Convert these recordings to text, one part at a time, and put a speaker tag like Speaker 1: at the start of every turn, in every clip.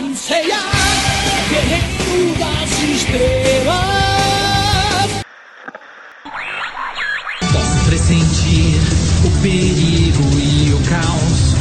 Speaker 1: Senseiya, guerreiro das estrelas. Posso pressentir o perigo e o caos.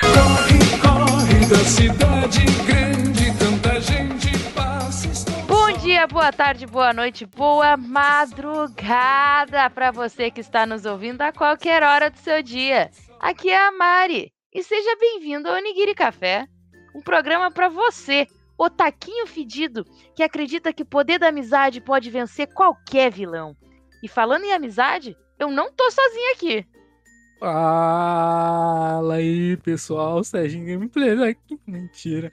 Speaker 1: Corre, corre da cidade grande, tanta gente passa.
Speaker 2: Bom dia, boa tarde, boa noite, boa madrugada para você que está nos ouvindo a qualquer hora do seu dia. Aqui é a Mari e seja bem-vindo ao Onigiri Café, um programa para você, otaquinho fedido, que acredita que o poder da amizade pode vencer qualquer vilão. E falando em amizade, eu não tô sozinha aqui.
Speaker 3: Fala aí, pessoal, Serginho Gameplay aqui. Mentira.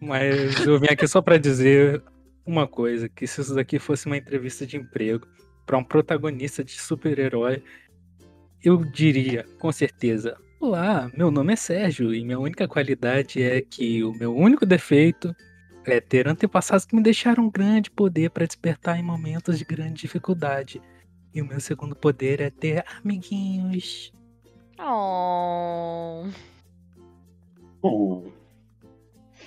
Speaker 3: Mas eu vim aqui só pra dizer uma coisa, que se isso daqui fosse uma entrevista de emprego pra um protagonista de super-herói, eu diria, com certeza, Olá, meu nome é Sérgio e minha única qualidade é que o meu único defeito é ter antepassados que me deixaram um grande poder pra despertar em momentos de grande dificuldade. E o meu segundo poder é ter amiguinhos.
Speaker 2: Oh.
Speaker 4: Oh.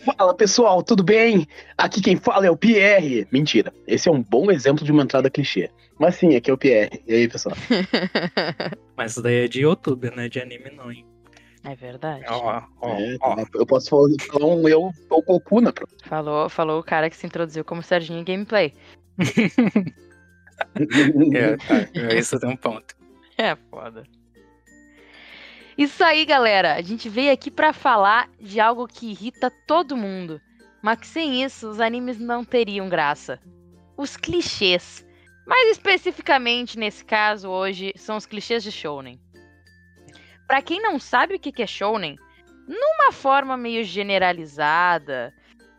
Speaker 4: Fala pessoal, tudo bem? Aqui quem fala é o Pierre. Mentira, esse é um bom exemplo de uma entrada clichê. Mas sim, aqui é o Pierre. E aí, pessoal?
Speaker 3: Mas isso daí é de YouTube, não é de anime não, hein?
Speaker 2: é verdade.
Speaker 3: Ó, ó,
Speaker 4: É,
Speaker 3: ó.
Speaker 4: eu posso falar, um eu ou Goku na pro-
Speaker 2: Falou, falou o cara que se introduziu como Serginho Gameplay.
Speaker 3: É, tá, isso tem um ponto.
Speaker 2: É foda. Isso aí, galera. A gente veio aqui pra falar de algo que irrita todo mundo. Mas que sem isso, os animes não teriam graça. Os clichês. Mais especificamente, nesse caso, hoje, são os clichês de shounen. Pra quem não sabe o que é shounen, numa forma meio generalizada,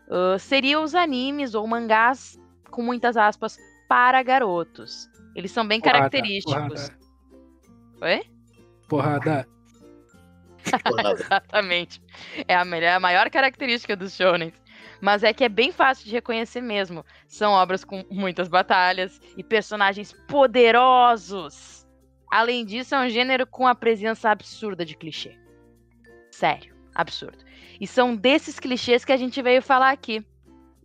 Speaker 2: ah, seria os animes ou mangás, com muitas aspas, para garotos. Eles são bem
Speaker 3: Porrada,
Speaker 2: característicos.
Speaker 3: Porrada,
Speaker 2: Oi?
Speaker 3: porrada.
Speaker 2: Exatamente. É a, melhor, a maior característica dos shounens. Mas é que é bem fácil de reconhecer mesmo. São obras com muitas batalhas e personagens poderosos. Além disso, é um gênero com a presença absurda de clichê. Sério, absurdo. E são desses clichês que a gente veio falar aqui.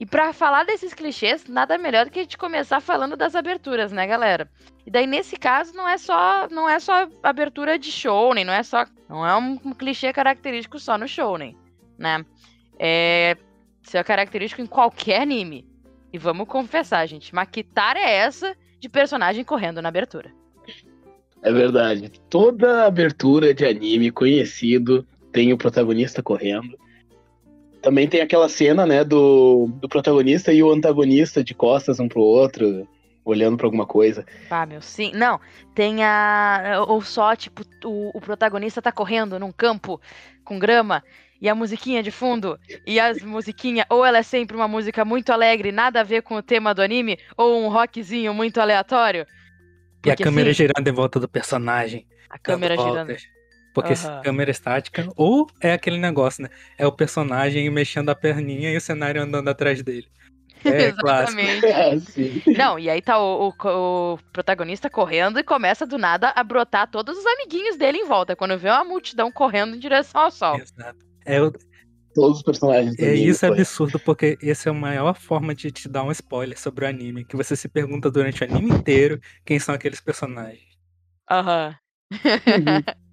Speaker 2: E pra falar desses clichês, nada melhor do que a gente começar falando das aberturas, né, galera? E daí nesse caso não é só não é só abertura de shounen, não é só não é um, clichê característico só no shounen, né? É isso é característico em qualquer anime. E vamos confessar, gente, tara é essa de personagem correndo na abertura?
Speaker 4: É verdade. Toda abertura de anime conhecido tem o protagonista correndo. Também tem aquela cena, né, do, do protagonista e o antagonista de costas um pro outro, olhando pra alguma coisa.
Speaker 2: Ah, meu, sim. Não, tem a. Ou só, tipo, o, o protagonista tá correndo num campo com grama e a musiquinha de fundo. E as musiquinhas, ou ela é sempre uma música muito alegre, nada a ver com o tema do anime, ou um rockzinho muito aleatório.
Speaker 3: E a
Speaker 2: Porque,
Speaker 3: câmera
Speaker 2: assim,
Speaker 3: girando em volta do personagem.
Speaker 2: A câmera girando.
Speaker 3: voltas. Porque se
Speaker 2: Aham.
Speaker 3: câmera estática, ou é aquele negócio, né? É o personagem mexendo a perninha e o cenário andando atrás dele. É.
Speaker 2: Exatamente.
Speaker 4: É.
Speaker 2: Não, e aí tá o, o- o protagonista correndo e começa do nada a brotar todos os amiguinhos dele em volta. Quando vê uma multidão correndo em direção ao sol.
Speaker 3: Exato. É, o-
Speaker 4: Todos os personagens do
Speaker 3: é
Speaker 4: anime
Speaker 3: isso é
Speaker 4: correndo.
Speaker 3: absurdo, porque essa é a maior forma de te dar um spoiler sobre o anime. Que você se pergunta durante o anime inteiro quem são aqueles personagens.
Speaker 2: Aham.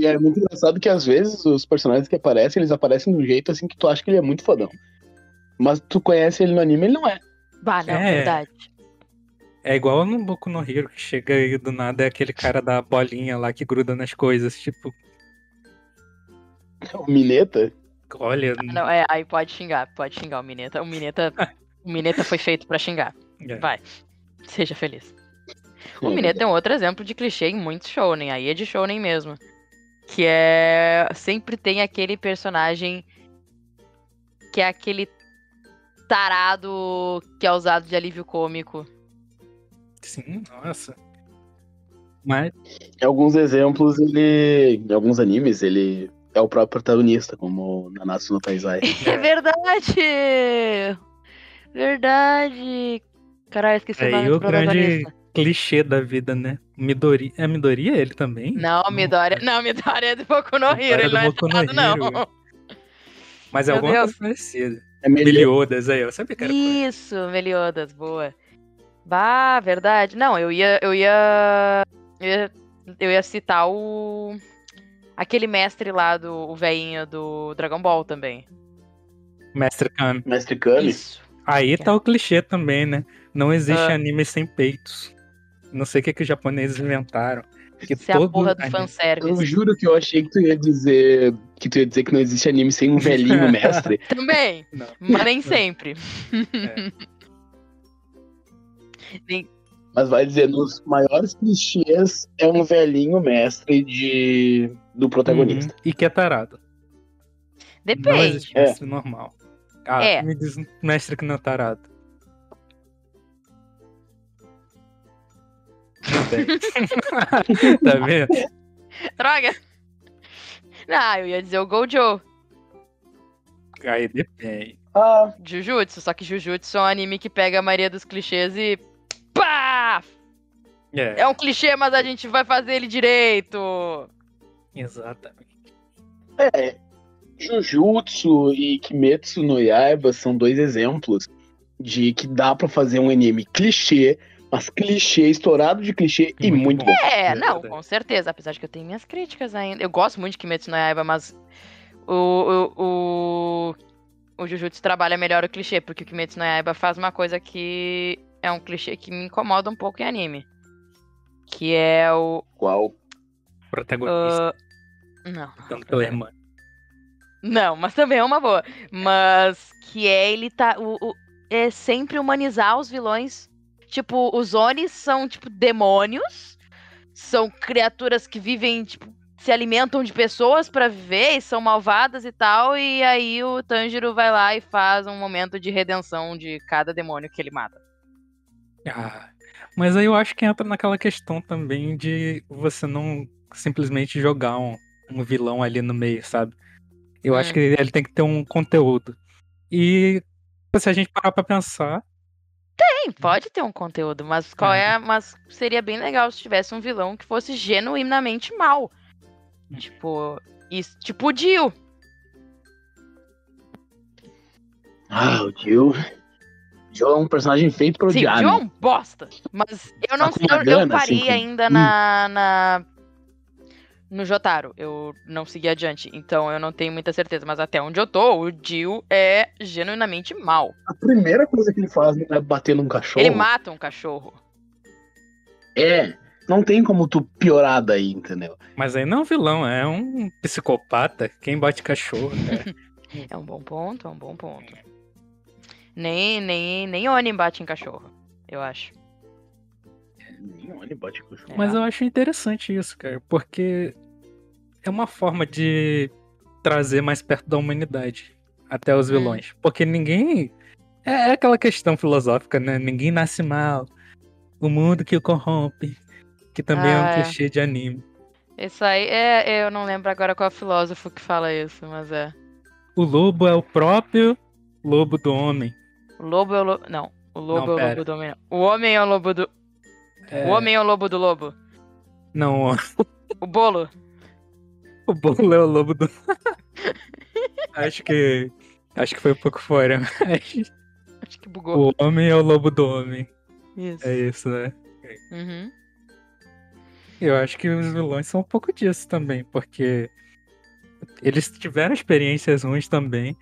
Speaker 4: E é muito engraçado que às vezes os personagens que aparecem, eles aparecem de um jeito assim que tu acha que ele é muito fodão. Mas tu conhece ele no anime, ele não é.
Speaker 2: Bah, não,
Speaker 3: É.
Speaker 2: verdade.
Speaker 3: É igual no Boku no Hero, que chega aí do nada é aquele cara da bolinha lá que gruda nas coisas. Tipo,
Speaker 4: O Mineta.
Speaker 3: olha.
Speaker 2: Ah, Não, é, aí pode xingar, pode xingar o Mineta. O Mineta, o Mineta foi feito pra xingar.
Speaker 3: é.
Speaker 2: Vai, seja feliz. O Mineta é um outro exemplo de clichê em muitos shounen, aí é de shounen mesmo. Que é. Sempre tem aquele personagem que é aquele tarado que é usado de alívio cômico.
Speaker 3: Sim, nossa. Mas
Speaker 4: Em alguns exemplos, ele. Em alguns animes, ele é o próprio protagonista, como Nanatsu no Taizai.
Speaker 2: É verdade! Verdade! Caralho, esqueci o nome do
Speaker 3: grande
Speaker 2: protagonista.
Speaker 3: Clichê da vida, né? Midori. É Midori ele também?
Speaker 2: Não, Midoriya. Não, Midoriya é do Boku no Hero,
Speaker 3: Midoriya
Speaker 2: ele
Speaker 3: do
Speaker 2: não é
Speaker 3: Boku no
Speaker 2: não.
Speaker 3: Hero. Mas é
Speaker 2: Meu
Speaker 3: alguma
Speaker 2: Deus.
Speaker 3: coisa parecida.
Speaker 4: É.
Speaker 3: Meliodas aí, eu sabia que era. coisa.
Speaker 2: Isso, Meliodas, boa. Bah, verdade. Não, eu ia. Eu ia. Eu ia, eu ia citar o. Aquele mestre lá do o velhinho do Dragon Ball também.
Speaker 3: Mestre Kami.
Speaker 4: Mestre Kami.
Speaker 2: Isso.
Speaker 3: Aí tá o clichê também, né? Não existe
Speaker 2: Ah.
Speaker 3: anime sem peitos. Não sei o que, que os japoneses inventaram. Que
Speaker 2: Isso é a
Speaker 3: todo
Speaker 2: porra do
Speaker 3: anime-
Speaker 4: Eu
Speaker 2: fanservice.
Speaker 4: juro que eu achei que tu ia dizer que tu ia dizer que não existe anime sem um velhinho mestre.
Speaker 2: Também,
Speaker 3: Não.
Speaker 2: mas nem sempre.
Speaker 3: É.
Speaker 2: Nem-
Speaker 4: Mas vai dizer, nos maiores clichês é um velhinho mestre de do protagonista.
Speaker 3: Uhum. E que é tarado. Não
Speaker 2: Depende.
Speaker 3: existe mestre normal. Ah,
Speaker 2: É.
Speaker 3: me diz um mestre que não é tarado. Tem. tá vendo?
Speaker 2: Droga! Ah, eu ia dizer o Gojo.
Speaker 3: Aí depende.
Speaker 4: Ah,
Speaker 2: Jujutsu, só que Jujutsu é um anime que pega a maioria dos clichês e. Pá!
Speaker 3: É,
Speaker 2: É um clichê, mas a gente vai fazer ele direito.
Speaker 3: exatamente.
Speaker 4: é. Jujutsu e Kimetsu no Yaiba são dois exemplos de que dá pra fazer um anime clichê, mas clichê estourado de clichê e muito bom.
Speaker 2: É,
Speaker 3: É
Speaker 2: não, com certeza. Apesar de que eu tenho minhas críticas ainda. Eu gosto muito de Kimetsu no Yaiba, mas o, o, o, o Jujutsu trabalha melhor o clichê, porque o Kimetsu no Yaiba faz uma coisa que é um clichê que me incomoda um pouco em anime. Que é o.
Speaker 4: Qual?
Speaker 3: Protagonista,
Speaker 2: ah, não.
Speaker 3: tanto pela irmã.
Speaker 2: Não, mas também é uma boa. Mas que é ele tá. O, o- é sempre humanizar os vilões. Tipo, os Onis são, tipo, demônios. São criaturas que vivem, tipo, se alimentam de pessoas pra viver e são malvadas e tal. E aí o Tanjiro vai lá e faz um momento de redenção de cada demônio que ele mata.
Speaker 3: Ah, mas aí eu acho que entra naquela questão também de você não simplesmente jogar um, um vilão ali no meio, sabe? Eu acho
Speaker 2: Hum.
Speaker 3: que ele tem que ter um conteúdo. E se a gente parar pra pensar,
Speaker 2: Sim, pode ter um conteúdo, mas qual é. Mas seria bem legal se tivesse um vilão que fosse genuinamente mal. Tipo. Isso, tipo o Dio.
Speaker 4: Ah, o Jill. Jill é um personagem feito
Speaker 2: Sim,
Speaker 4: odiar.
Speaker 2: Dio é um bosta. Mas eu não
Speaker 4: Tá uma
Speaker 2: eu, eu
Speaker 4: grana,
Speaker 2: parei
Speaker 4: assim,
Speaker 2: ainda na, na. No Jotaro. Eu não segui adiante. Então eu não tenho muita certeza. Mas até onde eu tô, o Dio é genuinamente mal.
Speaker 4: A primeira coisa que ele faz é bater num cachorro.
Speaker 2: Ele mata um cachorro.
Speaker 4: É. Não tem como tu piorar daí, entendeu?
Speaker 3: mas aí não é um vilão, é um psicopata. Quem bate cachorro, cara.
Speaker 2: É um bom ponto, é um bom ponto. Nem, nem, nem Oni bate em cachorro, eu acho.
Speaker 4: Nenhum ele bate com o.
Speaker 3: Mas
Speaker 2: É.
Speaker 3: eu acho interessante isso, cara, porque é uma forma de trazer mais perto da humanidade até os
Speaker 2: Hum.
Speaker 3: vilões. Porque ninguém. É é aquela questão filosófica, né? Ninguém nasce mal. O mundo que o corrompe. Que também é
Speaker 2: Ah,
Speaker 3: um
Speaker 2: é.
Speaker 3: clichê de anime.
Speaker 2: Isso aí, é, eu não lembro agora qual filósofo que fala isso, mas é.
Speaker 3: O lobo é o próprio lobo do homem.
Speaker 2: O lobo é o lobo. Não, o lobo
Speaker 3: Não,
Speaker 2: é o lobo do homem. não. O homem é o lobo do.
Speaker 3: É,
Speaker 2: O homem é o lobo do lobo.
Speaker 3: Não, o-
Speaker 2: O bolo.
Speaker 3: o bolo é o lobo do. acho que. Acho que foi um pouco fora. mas
Speaker 2: Acho que bugou.
Speaker 3: o homem é o lobo do homem.
Speaker 2: Isso.
Speaker 3: É isso, né?
Speaker 2: Uhum.
Speaker 3: Eu acho que os vilões são um pouco disso também, porque eles tiveram experiências ruins também.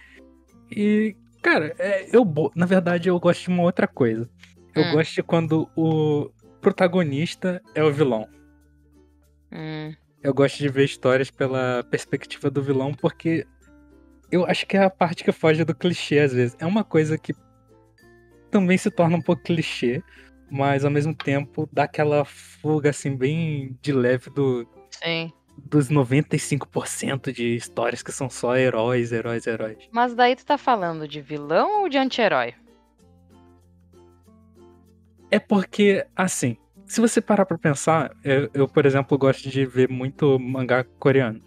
Speaker 3: E, cara, é, eu na verdade eu gosto de uma outra coisa. Eu
Speaker 2: Hum.
Speaker 3: gosto de quando o protagonista é o vilão.
Speaker 2: Hum.
Speaker 3: Eu gosto de ver histórias pela perspectiva do vilão, porque eu acho que é a parte que foge do clichê às vezes. É uma coisa que também se torna um pouco clichê, mas ao mesmo tempo dá aquela fuga assim bem de leve do,
Speaker 2: Sim.
Speaker 3: dos 95% de histórias que são só heróis, heróis, heróis.
Speaker 2: Mas daí tu tá falando de vilão ou de anti-herói?
Speaker 3: É porque, assim, se você parar pra pensar, eu, eu, por exemplo, gosto de ver muito mangá coreano.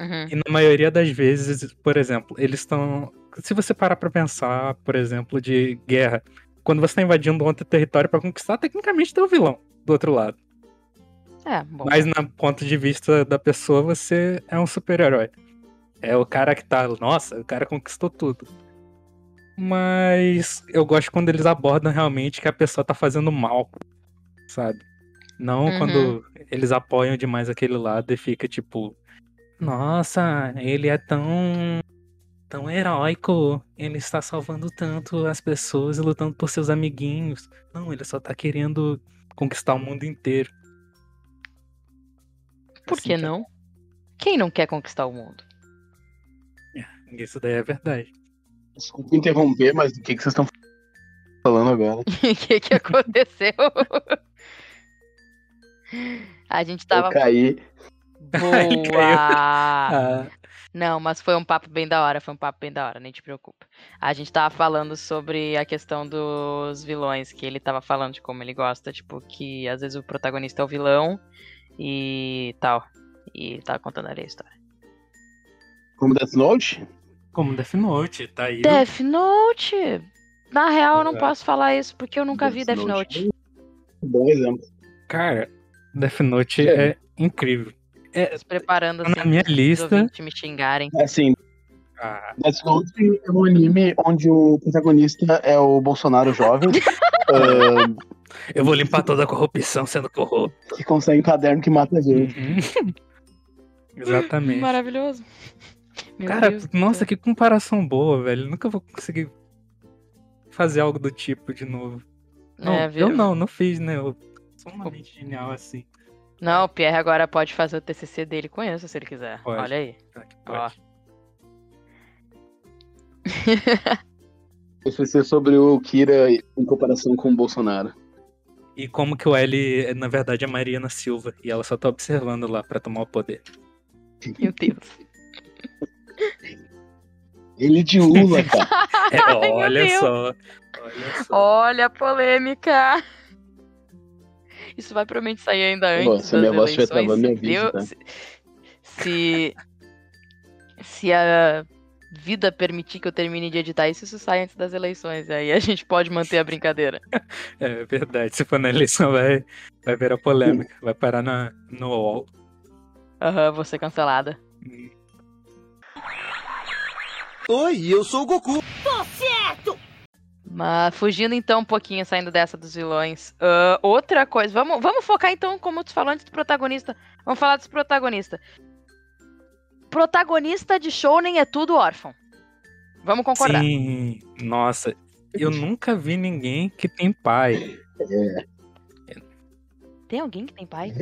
Speaker 2: Uhum.
Speaker 3: E na maioria das vezes, por exemplo, eles estão. Se você parar pra pensar, por exemplo, de guerra, quando você tá invadindo outro território pra conquistar, tecnicamente tem o vilão do outro lado.
Speaker 2: É, bom.
Speaker 3: Mas, na ponto de vista da pessoa, você é um super-herói. É o cara que tá. Nossa, o cara conquistou tudo. Mas eu gosto quando eles abordam realmente que a pessoa tá fazendo mal, sabe? Não
Speaker 2: Uhum.
Speaker 3: quando eles apoiam demais aquele lado e fica tipo, nossa, ele é tão tão heróico, ele está salvando tanto as pessoas e lutando por seus amiguinhos. Não, ele só tá querendo conquistar o mundo inteiro.
Speaker 2: Por
Speaker 3: Assim
Speaker 2: que não? Quem não quer conquistar o mundo?
Speaker 3: Isso daí é verdade.
Speaker 4: Desculpa interromper, mas do que, que vocês estão falando agora?
Speaker 2: O que, que aconteceu? A gente tava.
Speaker 4: Eu caí.
Speaker 2: Boa!
Speaker 3: Ah,
Speaker 2: Não, mas foi um papo bem da hora, foi um papo bem da hora, nem te preocupa. A gente tava falando sobre a questão dos vilões, que ele tava falando de como ele gosta, tipo, que às vezes o protagonista é o vilão e tal. E tava contando ali a história.
Speaker 4: Como Death Note?
Speaker 3: Como Death Note, tá aí.
Speaker 2: Death Note! Na real, eu não
Speaker 3: Exato.
Speaker 2: posso falar isso porque eu nunca vi Death Note.
Speaker 4: Bom exemplo.
Speaker 3: Cara, Death Note
Speaker 4: É.
Speaker 3: é incrível. É,
Speaker 2: Se preparando
Speaker 3: Tá na
Speaker 2: assim,
Speaker 3: minha lista.
Speaker 2: me xingarem.
Speaker 4: Assim,
Speaker 3: ah,
Speaker 4: Death Note é um anime onde o protagonista é o Bolsonaro jovem,
Speaker 3: eu vou limpar toda a corrupção sendo corrupto.
Speaker 4: que consegue um caderno que mata a gente.
Speaker 3: Uhum. Exatamente.
Speaker 2: Maravilhoso. Meu
Speaker 3: Cara,
Speaker 2: Deus
Speaker 3: nossa,
Speaker 2: céu.
Speaker 3: que comparação boa, velho. Nunca vou conseguir fazer algo do tipo de novo. Não,
Speaker 2: É,
Speaker 3: eu não, não fiz, né? Eu sou uma mente genial assim.
Speaker 2: Não, o Pierre agora pode fazer o TCC dele com isso, se ele quiser.
Speaker 3: Pode.
Speaker 2: Olha aí.
Speaker 3: Pode.
Speaker 4: Ser sobre o Kira em comparação com o Bolsonaro.
Speaker 3: E como que o L, na verdade, é Mariana Silva. E ela só tá observando lá pra tomar o poder.
Speaker 2: Meu Deus.
Speaker 4: Ele de Lula, cara.
Speaker 3: É,
Speaker 2: Ai,
Speaker 3: olha só. Olha só.
Speaker 2: Olha a polêmica. Isso vai provavelmente sair ainda antes
Speaker 4: Pô, se minha voz travando, me tá?
Speaker 2: se, se se a vida permitir que eu termine de editar isso, isso sai antes das eleições. Aí a gente pode manter a brincadeira.
Speaker 3: É verdade. Se for na eleição, vai, vai virar polêmica. Vai parar na, no UOL.
Speaker 2: Aham, vou ser cancelada.
Speaker 5: Oi, eu sou o Goku.
Speaker 2: Mas fugindo então um pouquinho, saindo dessa dos vilões. ah, outra coisa, vamos, vamos focar então, como tu falou antes do protagonista. Vamos falar dos protagonistas. Protagonista de Shounen é tudo órfão. Vamos concordar.
Speaker 3: Sim, nossa. Eu nunca vi ninguém que tem pai.
Speaker 2: Tem alguém que tem pai?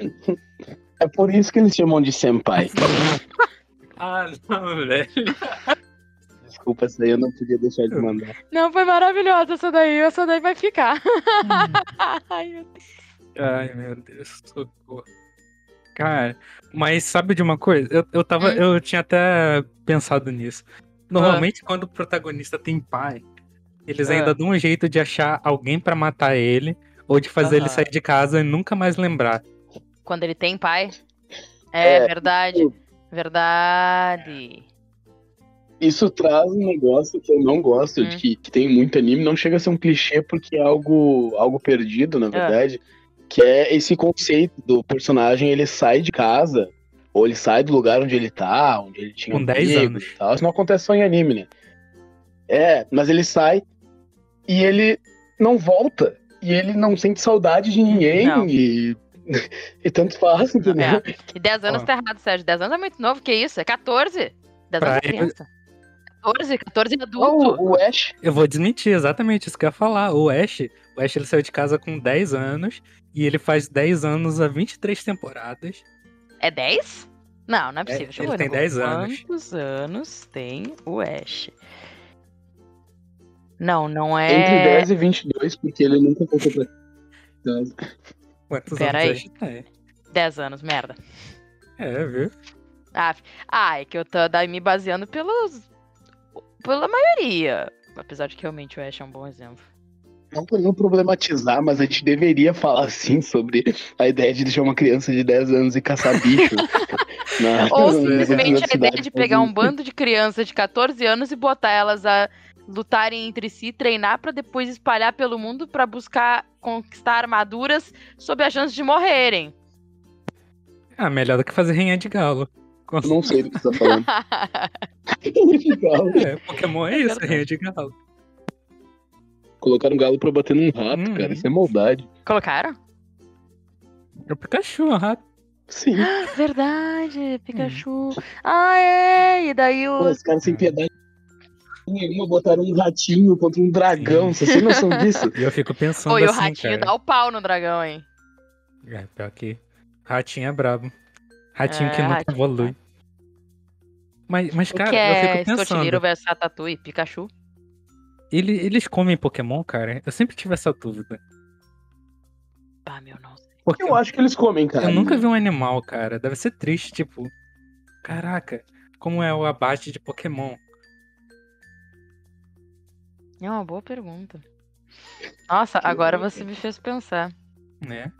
Speaker 4: É por isso que eles chamam de Senpai.
Speaker 3: Ah, não, velho.
Speaker 4: Desculpa, essa aí eu não podia deixar de mandar.
Speaker 2: Não, foi maravilhosa essa daí. Essa daí vai ficar. Ai, meu Deus.
Speaker 3: Ai, meu Deus, socorro. Cara, mas sabe de uma coisa? Eu, eu tava.
Speaker 2: Hum.
Speaker 3: Eu tinha até pensado nisso. Normalmente, quando o protagonista tem pai, eles
Speaker 2: Ah.
Speaker 3: ainda dão um jeito de achar alguém pra matar ele, ou de fazer ele sair de casa e nunca mais lembrar.
Speaker 2: Quando ele tem pai? É,
Speaker 4: É,
Speaker 2: verdade. Verdade.
Speaker 4: Isso traz um negócio que eu não gosto,
Speaker 2: Hum.
Speaker 4: de que, que tem muito anime, não chega a ser um clichê porque é algo, algo perdido, na verdade, que é esse conceito do personagem, ele sai de casa, ou ele sai do lugar onde ele tá, onde ele tinha
Speaker 3: Com 10
Speaker 4: amigos
Speaker 3: anos.
Speaker 4: e tal. Isso não acontece só em anime, né? É, mas ele sai e ele não volta. E ele não sente saudade de ninguém
Speaker 2: Não.
Speaker 4: e, e tanto faz, entendeu?
Speaker 2: É. E 10 anos
Speaker 3: Ó.
Speaker 2: tá errado, Sérgio. 10 anos é muito novo, que isso? É 14? 10
Speaker 3: Pra
Speaker 2: anos é
Speaker 3: ele-
Speaker 2: criança. 14, 14 é adulto.
Speaker 4: O, o Ash,
Speaker 3: Eu vou desmentir exatamente isso que eu ia falar. O Ash, o Ash ele saiu de casa com 10 anos e ele faz 10 anos há 23 temporadas.
Speaker 2: É 10? Não, não é possível. Deixa eu
Speaker 3: ele
Speaker 2: ver
Speaker 3: tem
Speaker 2: no Google.
Speaker 3: 10 anos.
Speaker 2: Quantos anos tem o Ash? Não, não é.
Speaker 4: entre 10 e 22, porque ele nunca voltou pra casa.
Speaker 3: Quantos
Speaker 2: Pera
Speaker 3: anos
Speaker 2: aí.
Speaker 3: o Ash tem?
Speaker 2: 10 anos, merda.
Speaker 3: É, viu?
Speaker 2: Ah, ah, é que eu tô daí me baseando pelos. Pela maioria. Apesar de que realmente o Ash é um bom exemplo.
Speaker 4: Não por não problematizar, mas a gente deveria falar sim sobre a ideia de deixar uma criança de 10 anos e caçar bicho. na-
Speaker 2: Ou simplesmente a ideia de pegar um bando de crianças de 14 anos e botar elas a lutarem entre si, treinar pra depois espalhar pelo mundo pra buscar conquistar armaduras sob a chance de morrerem.
Speaker 3: Ah, melhor do que fazer rainha de galo.
Speaker 4: Eu não sei do que você tá falando. De galo.
Speaker 3: É, Pokémon é isso, rinha de galo.
Speaker 4: Colocaram um galo pra bater num rato,
Speaker 3: Hum.
Speaker 4: cara. Isso é maldade.
Speaker 2: Colocaram?
Speaker 3: É o Pikachu, um rato.
Speaker 4: Sim.
Speaker 2: Verdade, Pikachu. Ah, é! E daí
Speaker 4: Pô,
Speaker 2: o.
Speaker 4: os caras sem piedade nenhuma botaram um ratinho contra um dragão. Você tem noção disso?
Speaker 3: E eu fico pensando
Speaker 2: Oi, o
Speaker 3: assim,
Speaker 2: ratinho
Speaker 3: cara.
Speaker 2: dá o pau no dragão, hein?
Speaker 3: É, pior que ratinho é brabo. Ratinho que
Speaker 2: É,
Speaker 3: nunca
Speaker 2: ratinho
Speaker 3: evolui. Mas, mas
Speaker 2: O
Speaker 3: cara,
Speaker 2: que
Speaker 3: eu
Speaker 2: é
Speaker 3: fico pensando.
Speaker 2: Escotilheiro versus Ratatouille? Pikachu?
Speaker 3: ele- eles comem Pokémon, cara? Eu sempre tive essa dúvida.
Speaker 2: Ah, meu, não sei.
Speaker 3: Porque
Speaker 4: Eu acho que eles comem, cara.
Speaker 3: eu nunca vi um animal, cara. Deve ser triste, tipo. Caraca, como é o abate de Pokémon?
Speaker 2: É uma boa pergunta. Nossa, agora você me fez pensar.
Speaker 3: Né?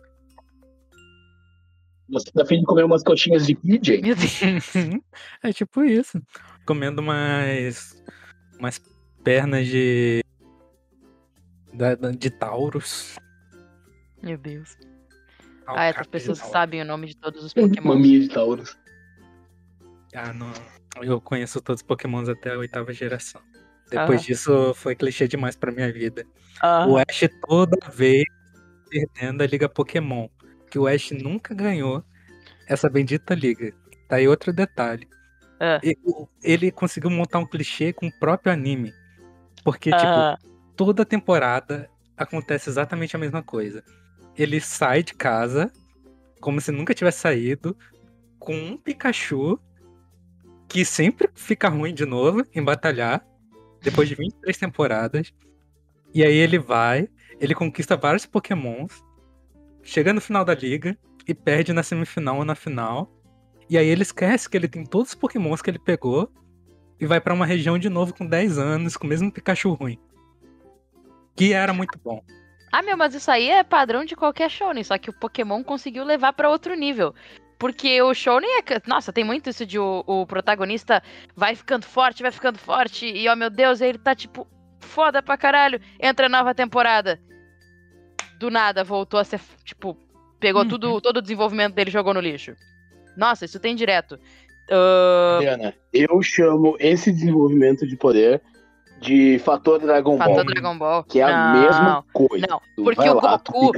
Speaker 4: Você tá afim de comer umas coxinhas de PJ?
Speaker 3: É tipo isso. Comendo umas. umas pernas de. da- da- de Taurus.
Speaker 2: Meu Deus. Ah, essas pessoas sabem o nome de todos os Pokémon.
Speaker 4: Maminha de Taurus.
Speaker 3: Ah, não. Eu conheço todos os Pokémons até a oitava geração. Depois
Speaker 2: Aham.
Speaker 3: disso foi clichê demais pra minha vida.
Speaker 2: Ah,
Speaker 3: O Ash toda vez perdendo a Liga Pokémon. Que o Ash nunca ganhou essa bendita liga. Tá aí outro detalhe. O- Ele conseguiu montar um clichê com o próprio anime. Porque, tipo,
Speaker 2: ah,
Speaker 3: toda temporada acontece exatamente a mesma coisa. Ele sai de casa, como se nunca tivesse saído, com um Pikachu que sempre fica ruim de novo em batalhar, depois de 23 temporadas. E aí ele vai, ele conquista vários Pokémons, chega no final da liga e perde na semifinal ou na final. E aí ele esquece que ele tem todos os Pokémons que ele pegou e vai pra uma região de novo com 10 anos, com o mesmo Pikachu ruim. Que era muito bom.
Speaker 2: Ah, meu, mas isso aí é padrão de qualquer Shonen, só que o Pokémon conseguiu levar pra outro nível. Porque o Shonen é. Nossa, tem muito isso de o, o protagonista vai ficando forte, vai ficando forte, e ó meu Deus, ele tá tipo foda pra caralho. Entra nova temporada. Do nada voltou a ser. Tipo, pegou
Speaker 3: Uhum.
Speaker 2: tudo, todo o desenvolvimento dele e jogou no lixo. Nossa, isso tem direto.
Speaker 4: Diana, eu chamo esse desenvolvimento de poder de fator Dragon
Speaker 2: fator
Speaker 4: Ball.
Speaker 2: Dragon Ball.
Speaker 4: Que é a
Speaker 2: Não,
Speaker 4: mesma coisa.
Speaker 2: Não, porque o
Speaker 4: lá,
Speaker 2: Goku, o